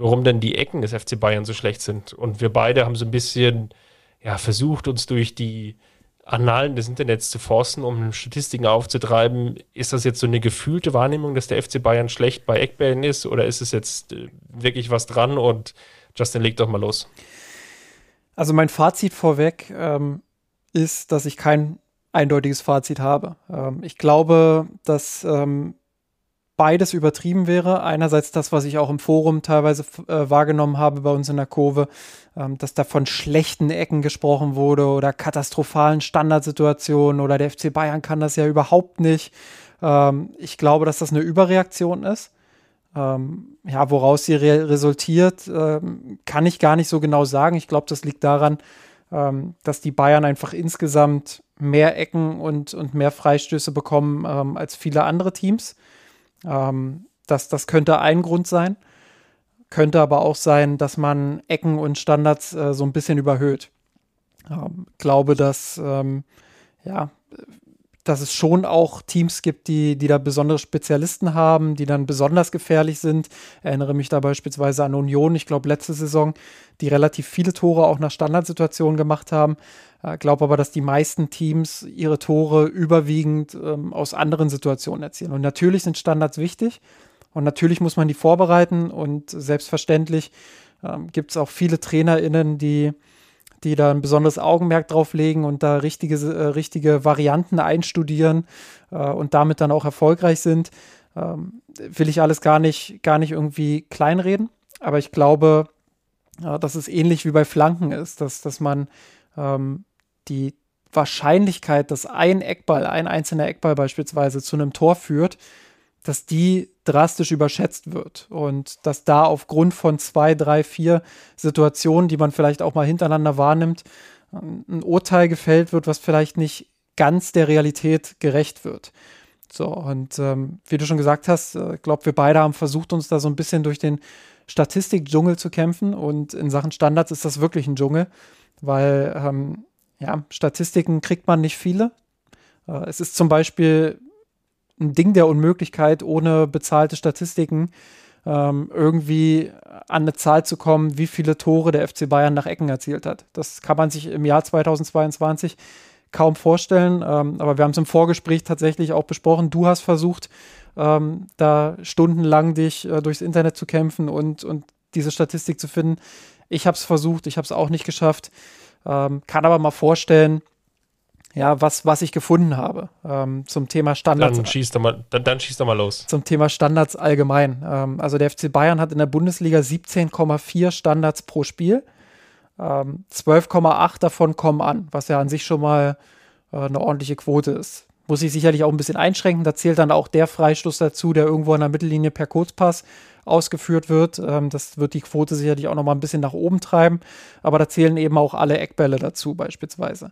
warum denn die Ecken des FC Bayern so schlecht sind. Und wir beide haben so ein bisschen ja, versucht, uns durch die Annalen des Internets zu forsten, um Statistiken aufzutreiben. Ist das jetzt so eine gefühlte Wahrnehmung, dass der FC Bayern schlecht bei Eckbällen ist oder ist es jetzt äh, wirklich was dran und Justin, leg doch mal los. Also mein Fazit vorweg ähm, ist, dass ich kein eindeutiges Fazit habe. Ähm, ich glaube, dass ähm, beides übertrieben wäre. Einerseits das, was ich auch im Forum teilweise äh, wahrgenommen habe bei uns in der Kurve, ähm, dass da von schlechten Ecken gesprochen wurde oder katastrophalen Standardsituationen oder der FC Bayern kann das ja überhaupt nicht. Ähm, ich glaube, dass das eine Überreaktion ist. Ähm, ja, woraus sie re resultiert, ähm, kann ich gar nicht so genau sagen. Ich glaube, das liegt daran, ähm, dass die Bayern einfach insgesamt mehr Ecken und, und mehr Freistöße bekommen ähm, als viele andere Teams. Ähm, das, das könnte ein Grund sein. Könnte aber auch sein, dass man Ecken und Standards äh, so ein bisschen überhöht. Ähm, glaube, dass ja, dass es schon auch Teams gibt, die, die da besondere Spezialisten haben, die dann besonders gefährlich sind. Erinnere mich da beispielsweise an Union, ich glaube letzte Saison, die relativ viele Tore auch nach Standardsituationen gemacht haben. Ich äh, glaube aber, dass die meisten Teams ihre Tore überwiegend ähm, aus anderen Situationen erzielen. Und natürlich sind Standards wichtig und natürlich muss man die vorbereiten und selbstverständlich ähm, gibt es auch viele TrainerInnen, die die da ein besonderes Augenmerk drauf legen und da richtige, äh, richtige Varianten einstudieren äh, und damit dann auch erfolgreich sind, ähm, will ich alles gar nicht, gar nicht irgendwie kleinreden. Aber ich glaube, äh, dass es ähnlich wie bei Flanken ist, dass, dass man ähm, die Wahrscheinlichkeit, dass ein Eckball, ein einzelner Eckball beispielsweise zu einem Tor führt, dass die drastisch überschätzt wird und dass da aufgrund von zwei, drei, vier Situationen, die man vielleicht auch mal hintereinander wahrnimmt, ein Urteil gefällt wird, was vielleicht nicht ganz der Realität gerecht wird. So, und ähm, wie du schon gesagt hast, ich äh, glaube, wir beide haben versucht, uns da so ein bisschen durch den Statistik-Dschungel zu kämpfen. Und in Sachen Standards ist das wirklich ein Dschungel, weil ähm, ja, Statistiken kriegt man nicht viele. Äh, es ist zum Beispiel ein Ding der Unmöglichkeit, ohne bezahlte Statistiken ähm, irgendwie an eine Zahl zu kommen, wie viele Tore der FC Bayern nach Ecken erzielt hat. Das kann man sich im Jahr 2022 kaum vorstellen. Ähm, aber wir haben es im Vorgespräch tatsächlich auch besprochen. Du hast versucht, ähm, da stundenlang dich äh, durchs Internet zu kämpfen und, und diese Statistik zu finden. Ich habe es versucht, ich habe es auch nicht geschafft. Ähm, kann aber mal vorstellen, ja, was, was ich gefunden habe ähm, zum Thema Standards. Dann schießt er mal, dann, dann schießt er mal los. Zum Thema Standards allgemein. Ähm, also der FC Bayern hat in der Bundesliga 17,4 Standards pro Spiel. Ähm, 12,8 davon kommen an, was ja an sich schon mal äh, eine ordentliche Quote ist. Muss ich sicherlich auch ein bisschen einschränken. Da zählt dann auch der Freistoß dazu, der irgendwo an der Mittellinie per Kurzpass ausgeführt wird. Ähm, das wird die Quote sicherlich auch noch mal ein bisschen nach oben treiben. Aber da zählen eben auch alle Eckbälle dazu beispielsweise.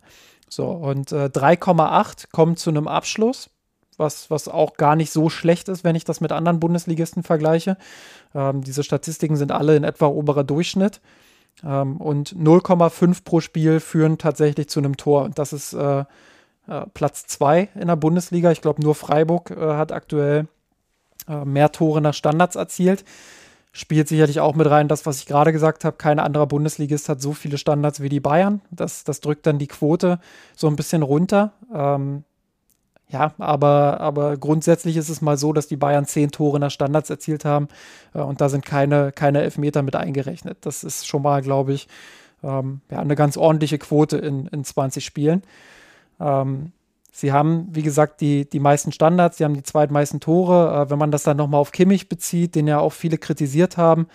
So, und äh, 3,8 kommt zu einem Abschluss, was, was auch gar nicht so schlecht ist, wenn ich das mit anderen Bundesligisten vergleiche. Ähm, diese Statistiken sind alle in etwa oberer Durchschnitt. Ähm, und 0,5 pro Spiel führen tatsächlich zu einem Tor. Das ist äh, äh, Platz 2 in der Bundesliga. Ich glaube, nur Freiburg äh, hat aktuell äh, mehr Tore nach Standards erzielt spielt sicherlich auch mit rein, das, was ich gerade gesagt habe. Kein anderer Bundesligist hat so viele Standards wie die Bayern. Das, das drückt dann die Quote so ein bisschen runter. Ähm, ja, aber, aber grundsätzlich ist es mal so, dass die Bayern zehn Tore nach Standards erzielt haben äh, und da sind keine, keine Elfmeter mit eingerechnet. Das ist schon mal, glaube ich, ähm, ja, eine ganz ordentliche Quote in, in 20 Spielen. Ähm, Sie haben, wie gesagt, die, die meisten Standards, sie haben die zweitmeisten Tore. Äh, wenn man das dann nochmal auf Kimmich bezieht, den ja auch viele kritisiert haben,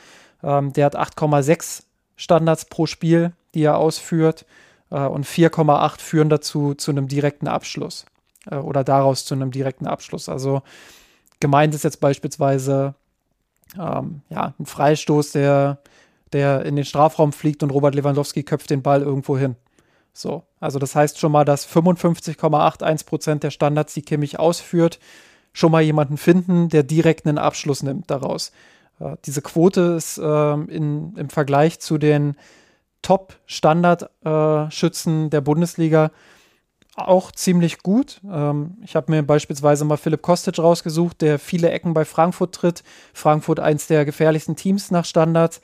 Ähm, der hat 8,6 Standards pro Spiel, die er ausführt. Äh, und 4,8 führen dazu zu einem direkten Abschluss. Äh, oder daraus zu einem direkten Abschluss. Also gemeint ist jetzt beispielsweise ähm, ja, ein Freistoß, der, der in den Strafraum fliegt und Robert Lewandowski köpft den Ball irgendwo hin. So, also das heißt schon mal, dass 55,81 Prozent der Standards, die Kimmich ausführt, schon mal jemanden finden, der direkt einen Abschluss nimmt daraus. Äh, diese Quote ist äh, in, im Vergleich zu den Top-Standardschützen äh, der Bundesliga auch ziemlich gut. Ähm, ich habe mir beispielsweise mal Philipp Kostic rausgesucht, der viele Ecken bei Frankfurt tritt. Frankfurt eins der gefährlichsten Teams nach Standards.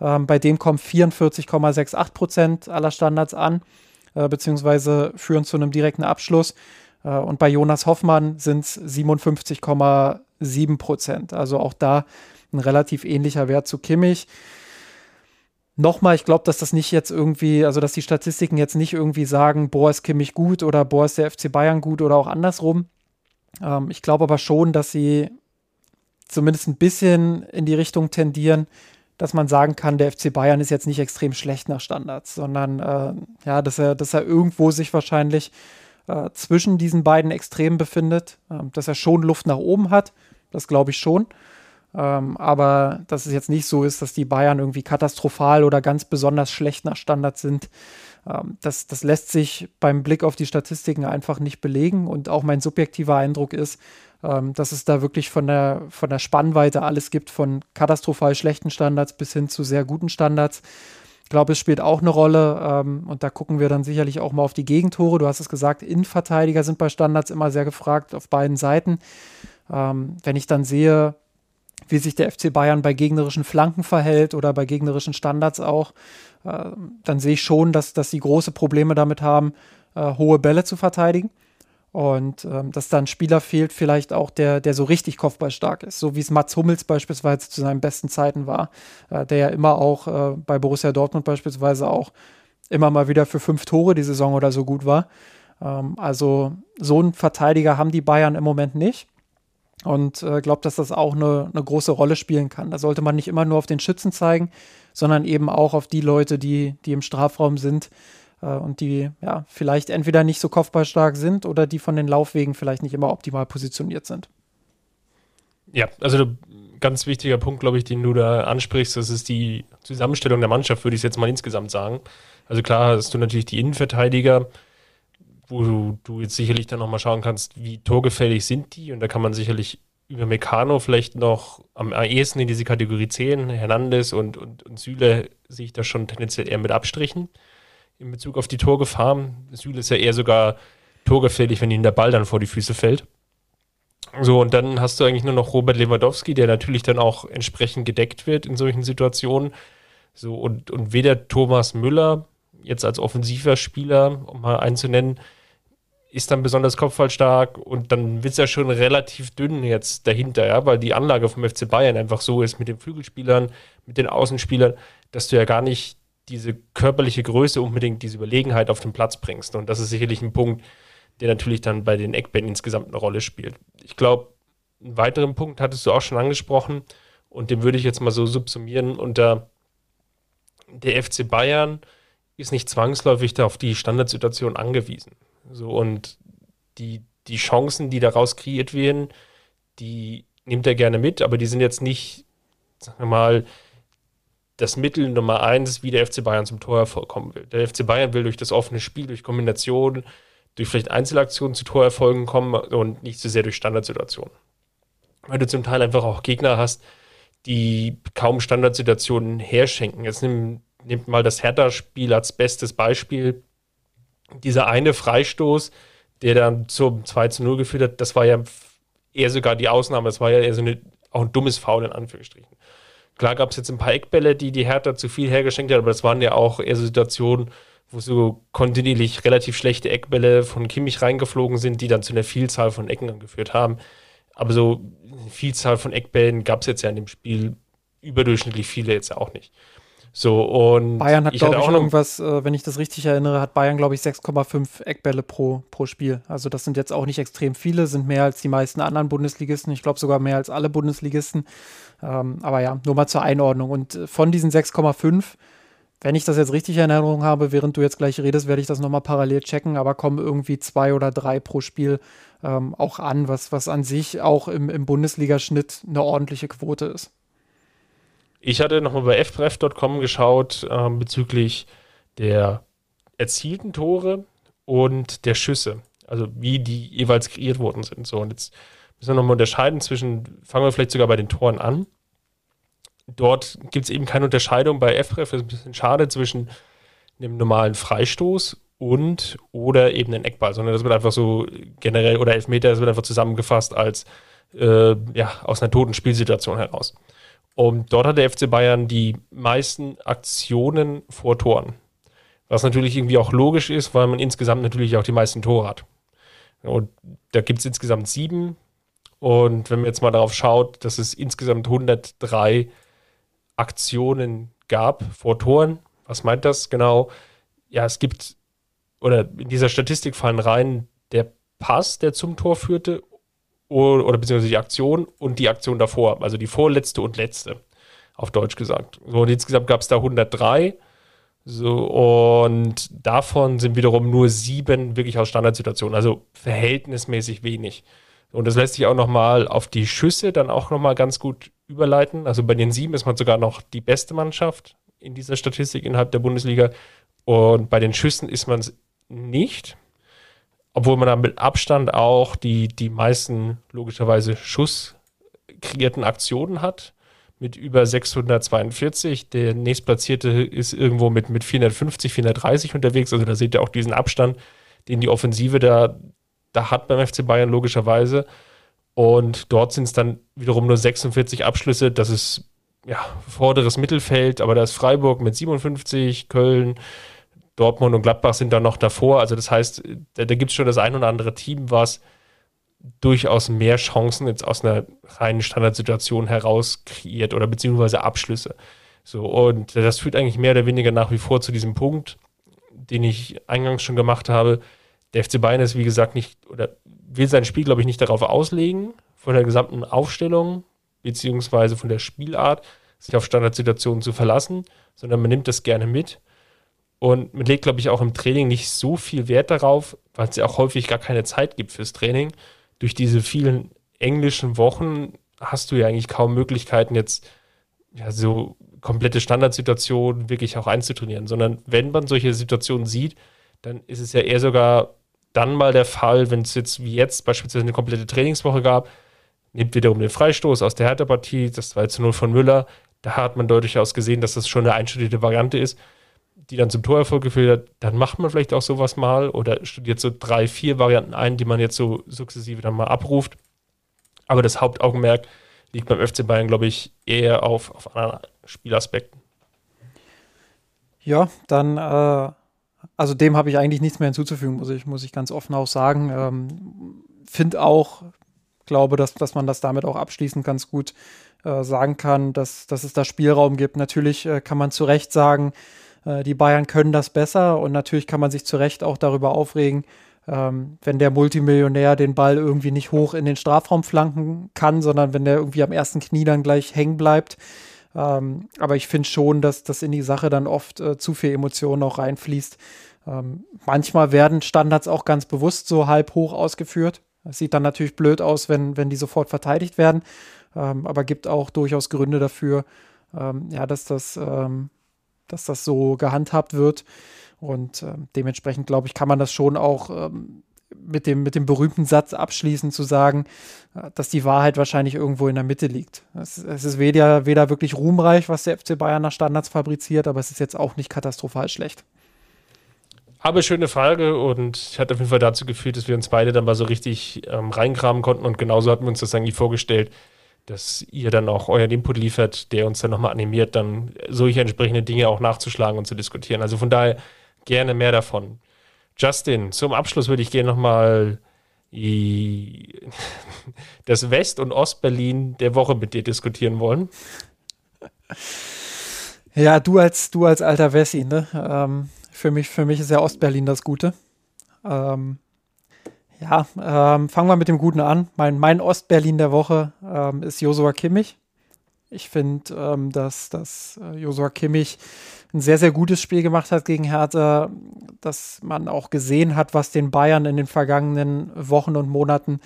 Ähm, bei dem kommen 44,68 Prozent aller Standards an äh, beziehungsweise führen zu einem direkten Abschluss. Äh, und bei Jonas Hoffmann sind es 57,7 Prozent. Also auch da ein relativ ähnlicher Wert zu Kimmich. Nochmal, ich glaube, dass das nicht jetzt irgendwie, also dass die Statistiken jetzt nicht irgendwie sagen, boah, ist Kimmich gut oder boah, ist der FC Bayern gut oder auch andersrum. Ähm, ich glaube aber schon, dass sie zumindest ein bisschen in die Richtung tendieren, dass man sagen kann, der FC Bayern ist jetzt nicht extrem schlecht nach Standards, sondern äh, ja, dass er, dass er irgendwo sich wahrscheinlich äh, zwischen diesen beiden Extremen befindet, äh, dass er schon Luft nach oben hat, das glaube ich schon. Ähm, aber dass es jetzt nicht so ist, dass die Bayern irgendwie katastrophal oder ganz besonders schlecht nach Standards sind, das, das lässt sich beim Blick auf die Statistiken einfach nicht belegen. Und auch mein subjektiver Eindruck ist, ähm, dass es da wirklich von der, von der Spannweite alles gibt, von katastrophal schlechten Standards bis hin zu sehr guten Standards. Ich glaube, es spielt auch eine Rolle ähm, und da gucken wir dann sicherlich auch mal auf die Gegentore. Du hast es gesagt, Innenverteidiger sind bei Standards immer sehr gefragt auf beiden Seiten. Ähm, wenn ich dann sehe, wie sich der FC Bayern bei gegnerischen Flanken verhält oder bei gegnerischen Standards auch, äh, dann sehe ich schon, dass, dass sie große Probleme damit haben, äh, hohe Bälle zu verteidigen. Und ähm, dass da ein Spieler fehlt, vielleicht auch, der, der so richtig kopfballstark ist, so wie es Mats Hummels beispielsweise zu seinen besten Zeiten war, äh, der ja immer auch äh, bei Borussia Dortmund beispielsweise auch immer mal wieder für fünf Tore die Saison oder so gut war. Ähm, also so einen Verteidiger haben die Bayern im Moment nicht. Und äh, glaube, dass das auch eine, eine große Rolle spielen kann. Da sollte man nicht immer nur auf den Schützen zeigen, sondern eben auch auf die Leute, die, die im Strafraum sind, äh, und die ja vielleicht entweder nicht so kopfballstark sind oder die von den Laufwegen vielleicht nicht immer optimal positioniert sind. Ja, also ganz wichtiger Punkt, glaube ich, den du da ansprichst, das ist die Zusammenstellung der Mannschaft, würde ich jetzt mal insgesamt sagen. Also klar hast du natürlich die Innenverteidiger, wo du, du jetzt sicherlich dann nochmal schauen kannst, wie torgefällig sind die und da kann man sicherlich über Meccano vielleicht noch am ehesten in diese Kategorie 10, Hernandez und, und, und Süle sehe ich da schon tendenziell eher mit Abstrichen in Bezug auf die Torgefahr. Süle ist ja eher sogar torgefährlich, wenn ihnen der Ball dann vor die Füße fällt. So, und dann hast du eigentlich nur noch Robert Lewandowski, der natürlich dann auch entsprechend gedeckt wird in solchen Situationen. So, und, und weder Thomas Müller, jetzt als offensiver Spieler, um mal einzunennen, ist dann besonders kopfballstark und dann wird es ja schon relativ dünn jetzt dahinter, ja, weil die Anlage vom FC Bayern einfach so ist mit den Flügelspielern, mit den Außenspielern, dass du ja gar nicht diese körperliche Größe unbedingt diese Überlegenheit auf den Platz bringst. Und das ist sicherlich ein Punkt, der natürlich dann bei den Eckbänden insgesamt eine Rolle spielt. Ich glaube, einen weiteren Punkt hattest du auch schon angesprochen und den würde ich jetzt mal so subsumieren unter der FC Bayern ist nicht zwangsläufig auf die Standardsituation angewiesen. So und die, die Chancen, die daraus kreiert werden, die nimmt er gerne mit, aber die sind jetzt nicht, sagen wir mal, das Mittel Nummer eins, wie der FC Bayern zum Torerfolg kommen will. Der FC Bayern will durch das offene Spiel, durch Kombination, durch vielleicht Einzelaktionen zu Torerfolgen kommen und nicht so sehr durch Standardsituationen. Weil du zum Teil einfach auch Gegner hast, die kaum Standardsituationen herschenken. Jetzt nimm, nimmt mal das Hertha-Spiel als bestes Beispiel. Dieser eine Freistoß, der dann zum 2 zu 0 geführt hat, das war ja eher sogar die Ausnahme. Das war ja eher so eine, auch ein dummes Foul in Anführungsstrichen. Klar gab es jetzt ein paar Eckbälle, die die Hertha zu viel hergeschenkt hat, aber das waren ja auch eher so Situationen, wo so kontinuierlich relativ schlechte Eckbälle von Kimmich reingeflogen sind, die dann zu einer Vielzahl von Ecken angeführt haben. Aber so eine Vielzahl von Eckbällen gab es jetzt ja in dem Spiel überdurchschnittlich viele jetzt auch nicht. So, und Bayern hat, glaube ich, irgendwas, äh, wenn ich das richtig erinnere, hat Bayern, glaube ich, 6,5 Eckbälle pro, pro Spiel. Also das sind jetzt auch nicht extrem viele, sind mehr als die meisten anderen Bundesligisten. Ich glaube sogar mehr als alle Bundesligisten. Ähm, aber ja, nur mal zur Einordnung. Und äh, von diesen 6,5, wenn ich das jetzt richtig in Erinnerung habe, während du jetzt gleich redest, werde ich das nochmal parallel checken, aber kommen irgendwie zwei oder drei pro Spiel ähm, auch an, was, was an sich auch im, im Bundesligaschnitt eine ordentliche Quote ist. Ich hatte nochmal bei fpref.com geschaut äh, bezüglich der erzielten Tore und der Schüsse. Also wie die jeweils kreiert worden sind. So, und jetzt müssen wir nochmal unterscheiden zwischen, fangen wir vielleicht sogar bei den Toren an. Dort gibt es eben keine Unterscheidung bei FREF, das ist ein bisschen schade, zwischen einem normalen Freistoß und oder eben einen Eckball, sondern das wird einfach so generell oder Elfmeter, das wird einfach zusammengefasst als äh, ja, aus einer toten Spielsituation heraus. Und dort hat der FC Bayern die meisten Aktionen vor Toren. Was natürlich irgendwie auch logisch ist, weil man insgesamt natürlich auch die meisten Tore hat. Und da gibt es insgesamt sieben. Und wenn man jetzt mal darauf schaut, dass es insgesamt 103 Aktionen gab vor Toren, was meint das genau? Ja, es gibt, oder in dieser Statistik fallen rein der Pass, der zum Tor führte oder, oder beziehungsweise die Aktion und die Aktion davor, also die vorletzte und letzte, auf Deutsch gesagt. So, und insgesamt gab es da 103. So, und davon sind wiederum nur sieben wirklich aus Standardsituationen, also verhältnismäßig wenig. Und das lässt sich auch nochmal auf die Schüsse dann auch nochmal ganz gut überleiten. Also bei den sieben ist man sogar noch die beste Mannschaft in dieser Statistik innerhalb der Bundesliga. Und bei den Schüssen ist man es nicht obwohl man da mit Abstand auch die, die meisten logischerweise schusskreierten Aktionen hat, mit über 642. Der nächstplatzierte ist irgendwo mit, mit 450, 430 unterwegs. Also da seht ihr auch diesen Abstand, den die Offensive da, da hat beim FC Bayern logischerweise. Und dort sind es dann wiederum nur 46 Abschlüsse. Das ist ja vorderes Mittelfeld, aber da ist Freiburg mit 57, Köln Dortmund und Gladbach sind da noch davor. Also das heißt, da, da gibt es schon das ein oder andere Team, was durchaus mehr Chancen jetzt aus einer reinen Standardsituation heraus kreiert oder beziehungsweise Abschlüsse. So, und das führt eigentlich mehr oder weniger nach wie vor zu diesem Punkt, den ich eingangs schon gemacht habe. Der FC Bayern ist, wie gesagt, nicht oder will sein Spiel, glaube ich, nicht darauf auslegen, von der gesamten Aufstellung beziehungsweise von der Spielart, sich auf Standardsituationen zu verlassen, sondern man nimmt das gerne mit und man legt, glaube ich, auch im Training nicht so viel Wert darauf, weil es ja auch häufig gar keine Zeit gibt fürs Training. Durch diese vielen englischen Wochen hast du ja eigentlich kaum Möglichkeiten, jetzt ja, so komplette Standardsituationen wirklich auch einzutrainieren, sondern wenn man solche Situationen sieht, dann ist es ja eher sogar dann mal der Fall, wenn es jetzt wie jetzt beispielsweise eine komplette Trainingswoche gab, nimmt wiederum den Freistoß aus der Hertha-Partie, das 2 zu 0 von Müller, da hat man deutlich aus gesehen, dass das schon eine einstudierte Variante ist die dann zum Torerfolg geführt hat, dann macht man vielleicht auch sowas mal oder studiert so drei, vier Varianten ein, die man jetzt so sukzessive dann mal abruft. Aber das Hauptaugenmerk liegt beim FC Bayern, glaube ich, eher auf, auf anderen Spielaspekten. Ja, dann, äh, also dem habe ich eigentlich nichts mehr hinzuzufügen, muss ich, muss ich ganz offen auch sagen. Ähm, Finde auch, glaube, dass, dass man das damit auch abschließend ganz gut äh, sagen kann, dass, dass es da Spielraum gibt. Natürlich äh, kann man zu Recht sagen, die Bayern können das besser und natürlich kann man sich zu Recht auch darüber aufregen, ähm, wenn der Multimillionär den Ball irgendwie nicht hoch in den Strafraum flanken kann, sondern wenn der irgendwie am ersten Knie dann gleich hängen bleibt. Ähm, aber ich finde schon, dass das in die Sache dann oft äh, zu viel Emotionen auch reinfließt. Ähm, manchmal werden Standards auch ganz bewusst so halb hoch ausgeführt. Das sieht dann natürlich blöd aus, wenn, wenn die sofort verteidigt werden, ähm, aber gibt auch durchaus Gründe dafür, ähm, ja, dass das ähm, dass das so gehandhabt wird. Und äh, dementsprechend, glaube ich, kann man das schon auch ähm, mit, dem, mit dem berühmten Satz abschließen, zu sagen, äh, dass die Wahrheit wahrscheinlich irgendwo in der Mitte liegt. Es, es ist weder, weder wirklich ruhmreich, was der FC Bayern nach Standards fabriziert, aber es ist jetzt auch nicht katastrophal schlecht. Aber schöne Frage und hat auf jeden Fall dazu geführt, dass wir uns beide dann mal so richtig ähm, reingraben konnten und genauso hatten wir uns das eigentlich vorgestellt, dass ihr dann auch euren Input liefert, der uns dann nochmal animiert, dann solche entsprechende Dinge auch nachzuschlagen und zu diskutieren. Also von daher gerne mehr davon. Justin, zum Abschluss würde ich gerne nochmal das West- und Ostberlin der Woche mit dir diskutieren wollen. Ja, du als, du als alter Wessi, ne? Ähm, für, mich, für mich ist ja Ostberlin das Gute. Ähm, ja, ähm, fangen wir mit dem Guten an. Mein, mein Ostberlin der Woche ähm, ist Josua Kimmich. Ich finde, ähm, dass, dass äh, Josua Kimmich ein sehr, sehr gutes Spiel gemacht hat gegen Hertha, dass man auch gesehen hat, was den Bayern in den vergangenen Wochen und Monaten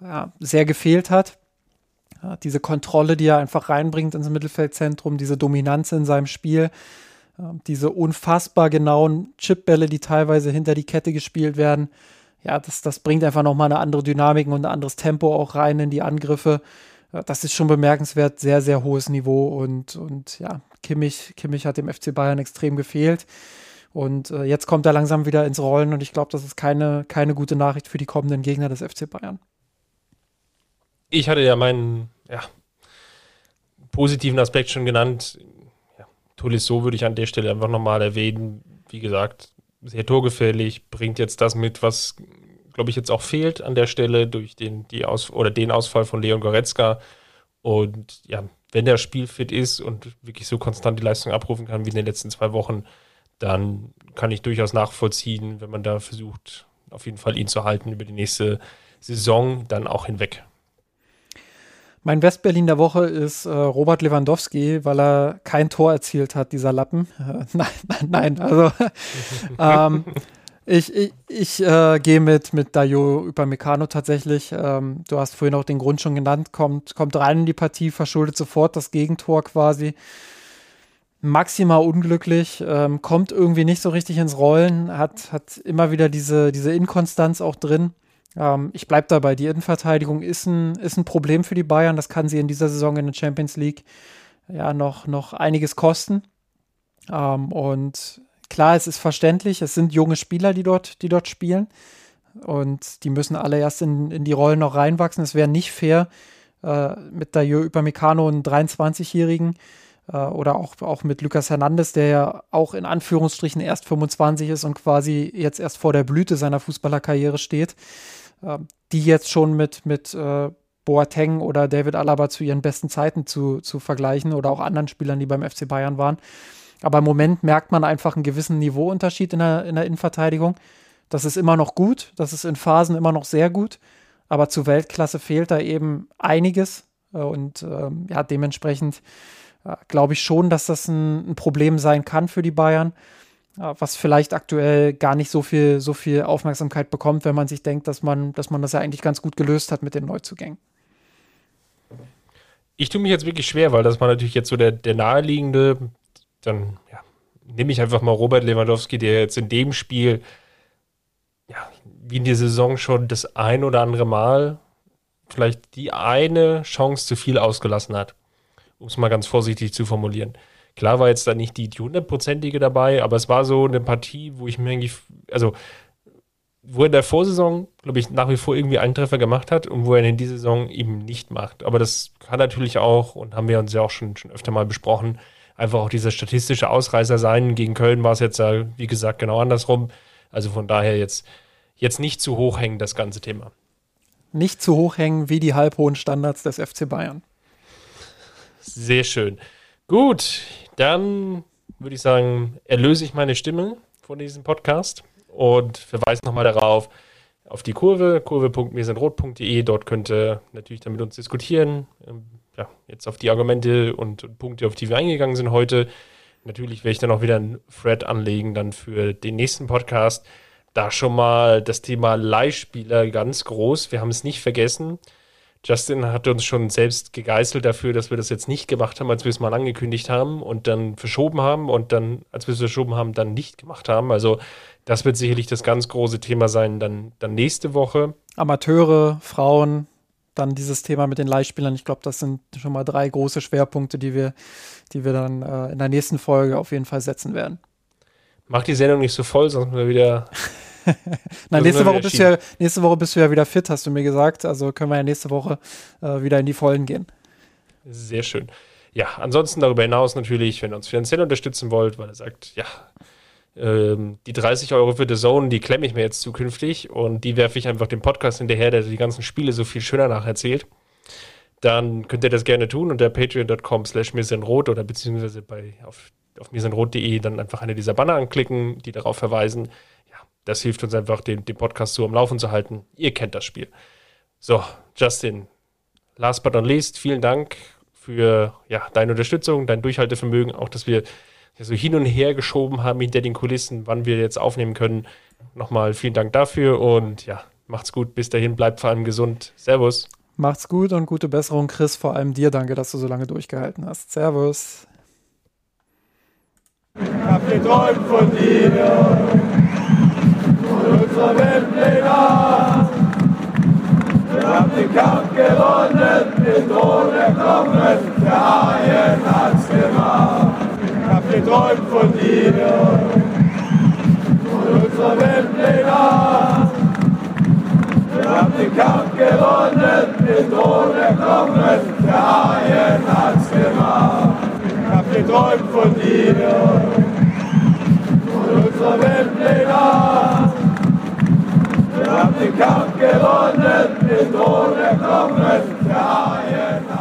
ja, sehr gefehlt hat. Ja, diese Kontrolle, die er einfach reinbringt ins Mittelfeldzentrum, diese Dominanz in seinem Spiel, ja, diese unfassbar genauen Chipbälle, die teilweise hinter die Kette gespielt werden. Ja, das, das bringt einfach nochmal eine andere Dynamik und ein anderes Tempo auch rein in die Angriffe. Das ist schon bemerkenswert, sehr, sehr hohes Niveau und, und ja, Kimmich, Kimmich hat dem FC Bayern extrem gefehlt. Und äh, jetzt kommt er langsam wieder ins Rollen und ich glaube, das ist keine, keine gute Nachricht für die kommenden Gegner des FC Bayern. Ich hatte ja meinen ja, positiven Aspekt schon genannt. Ja, Tolisso würde ich an der Stelle einfach nochmal erwähnen. Wie gesagt, sehr torgefährlich, bringt jetzt das mit, was glaube ich jetzt auch fehlt an der Stelle durch den, die Aus oder den Ausfall von Leon Goretzka. Und ja, wenn der spielfit ist und wirklich so konstant die Leistung abrufen kann wie in den letzten zwei Wochen, dann kann ich durchaus nachvollziehen, wenn man da versucht, auf jeden Fall ihn zu halten über die nächste Saison, dann auch hinweg. Mein Westberlin der Woche ist äh, Robert Lewandowski, weil er kein Tor erzielt hat, dieser Lappen. Äh, nein, nein, nein, also ähm, ich, ich, ich äh, gehe mit, mit Dayo Upamecano tatsächlich. Ähm, du hast vorhin auch den Grund schon genannt, kommt, kommt rein in die Partie, verschuldet sofort das Gegentor quasi. Maximal unglücklich, ähm, kommt irgendwie nicht so richtig ins Rollen, hat, hat immer wieder diese, diese Inkonstanz auch drin. Ähm, ich bleibe dabei, die Innenverteidigung ist ein, ist ein Problem für die Bayern. Das kann sie in dieser Saison in der Champions League ja noch, noch einiges kosten. Ähm, und klar, es ist verständlich, es sind junge Spieler, die dort, die dort spielen. Und die müssen alle erst in, in die Rollen noch reinwachsen. Es wäre nicht fair, äh, mit Dayo Upamecano einen 23-Jährigen äh, oder auch, auch mit Lucas Hernandez, der ja auch in Anführungsstrichen erst 25 ist und quasi jetzt erst vor der Blüte seiner Fußballerkarriere steht, die jetzt schon mit, mit äh, Boateng oder David Alaba zu ihren besten Zeiten zu, zu vergleichen oder auch anderen Spielern, die beim FC Bayern waren. Aber im Moment merkt man einfach einen gewissen Niveauunterschied in der, in der Innenverteidigung. Das ist immer noch gut, das ist in Phasen immer noch sehr gut, aber zu Weltklasse fehlt da eben einiges. Äh, und ähm, ja, dementsprechend äh, glaube ich schon, dass das ein, ein, Problem sein kann für die Bayern, was vielleicht aktuell gar nicht so viel, so viel Aufmerksamkeit bekommt, wenn man sich denkt, dass man, dass man das ja eigentlich ganz gut gelöst hat mit den Neuzugängen. Ich tue mich jetzt wirklich schwer, weil das war natürlich jetzt so der, der naheliegende dann ja, nehme ich einfach mal Robert Lewandowski, der jetzt in dem Spiel, ja, wie in der Saison schon das ein oder andere Mal vielleicht die eine Chance zu viel ausgelassen hat. Um es mal ganz vorsichtig zu formulieren. Klar war jetzt da nicht die, hundertprozentige dabei, aber es war so eine Partie, wo ich mir eigentlich, also wo er in der Vorsaison, glaube ich, nach wie vor irgendwie einen Treffer gemacht hat und wo er in dieser Saison eben nicht macht. Aber das kann natürlich auch, und haben wir uns ja auch schon, schon öfter mal besprochen, einfach auch dieser statistische Ausreißer sein. Gegen Köln war es jetzt, wie gesagt, genau andersrum. Also von daher jetzt, jetzt nicht zu hoch hängen, das ganze Thema. Nicht zu hoch hängen wie die halbhohen Standards des FC Bayern. Sehr schön. Gut, dann würde ich sagen, erlöse ich meine Stimme von diesem Podcast und verweise nochmal darauf, auf die Kurve, kurve.mirsinrot.de. Dort könnt ihr natürlich dann mit uns diskutieren, ähm, ja, jetzt auf die Argumente und Punkte, auf die wir eingegangen sind heute. Natürlich werde ich dann auch wieder einen Thread anlegen, dann für den nächsten Podcast. Da schon mal das Thema Leihspieler ganz groß. Wir haben es nicht vergessen. Justin hat uns schon selbst gegeißelt dafür, dass wir das jetzt nicht gemacht haben, als wir es mal angekündigt haben und dann verschoben haben und dann, als wir es verschoben haben, dann nicht gemacht haben. Also das wird sicherlich das ganz große Thema sein, dann, dann nächste Woche. Amateure, Frauen, dann dieses Thema mit den Leihspielern. Ich glaube, das sind schon mal drei große Schwerpunkte, die wir, die wir dann äh, in der nächsten Folge auf jeden Fall setzen werden. Mach die Sendung nicht so voll, sonst wir wieder. Nein, nächste Woche, bist du ja, nächste Woche bist du ja wieder fit, hast du mir gesagt. Also können wir ja nächste Woche äh, wieder in die Vollen gehen. Sehr schön. Ja, ansonsten darüber hinaus natürlich, wenn ihr uns finanziell unterstützen wollt, weil er sagt, ja, ähm, die 30 Euro für The Zone, die klemme ich mir jetzt zukünftig und die werfe ich einfach dem Podcast hinterher, der die ganzen Spiele so viel schöner nacherzählt. Dann könnt ihr das gerne tun unter patreon.com slash rot oder beziehungsweise bei, auf auf mirsenrot.de dann einfach eine dieser Banner anklicken, die darauf verweisen. Das hilft uns einfach, den, den Podcast so am Laufen zu halten. Ihr kennt das Spiel. So, Justin, last but not least, vielen Dank für ja, deine Unterstützung, dein Durchhaltevermögen, auch dass wir so hin und her geschoben haben hinter den Kulissen, wann wir jetzt aufnehmen können. Nochmal vielen Dank dafür und ja, macht's gut. Bis dahin, bleibt vor allem gesund. Servus. Macht's gut und gute Besserung, Chris. Vor allem dir danke, dass du so lange durchgehalten hast. Servus. Ich hab geträumt von dir, unserer Weltpläne. Wir haben den Kampf gewonnen, den Thron erklommen, der Haien hat's gemacht. Ich hab geträumt von dir, von unserer Weltpläne. Wir haben den Kampf gewonnen, den Thron erklommen, der Haien hat's gemacht. Ich hab geträumt von dir, von unserer Weltpläne. Wir haben den Kampf gewonnen, den Drohnen kommen der ARD.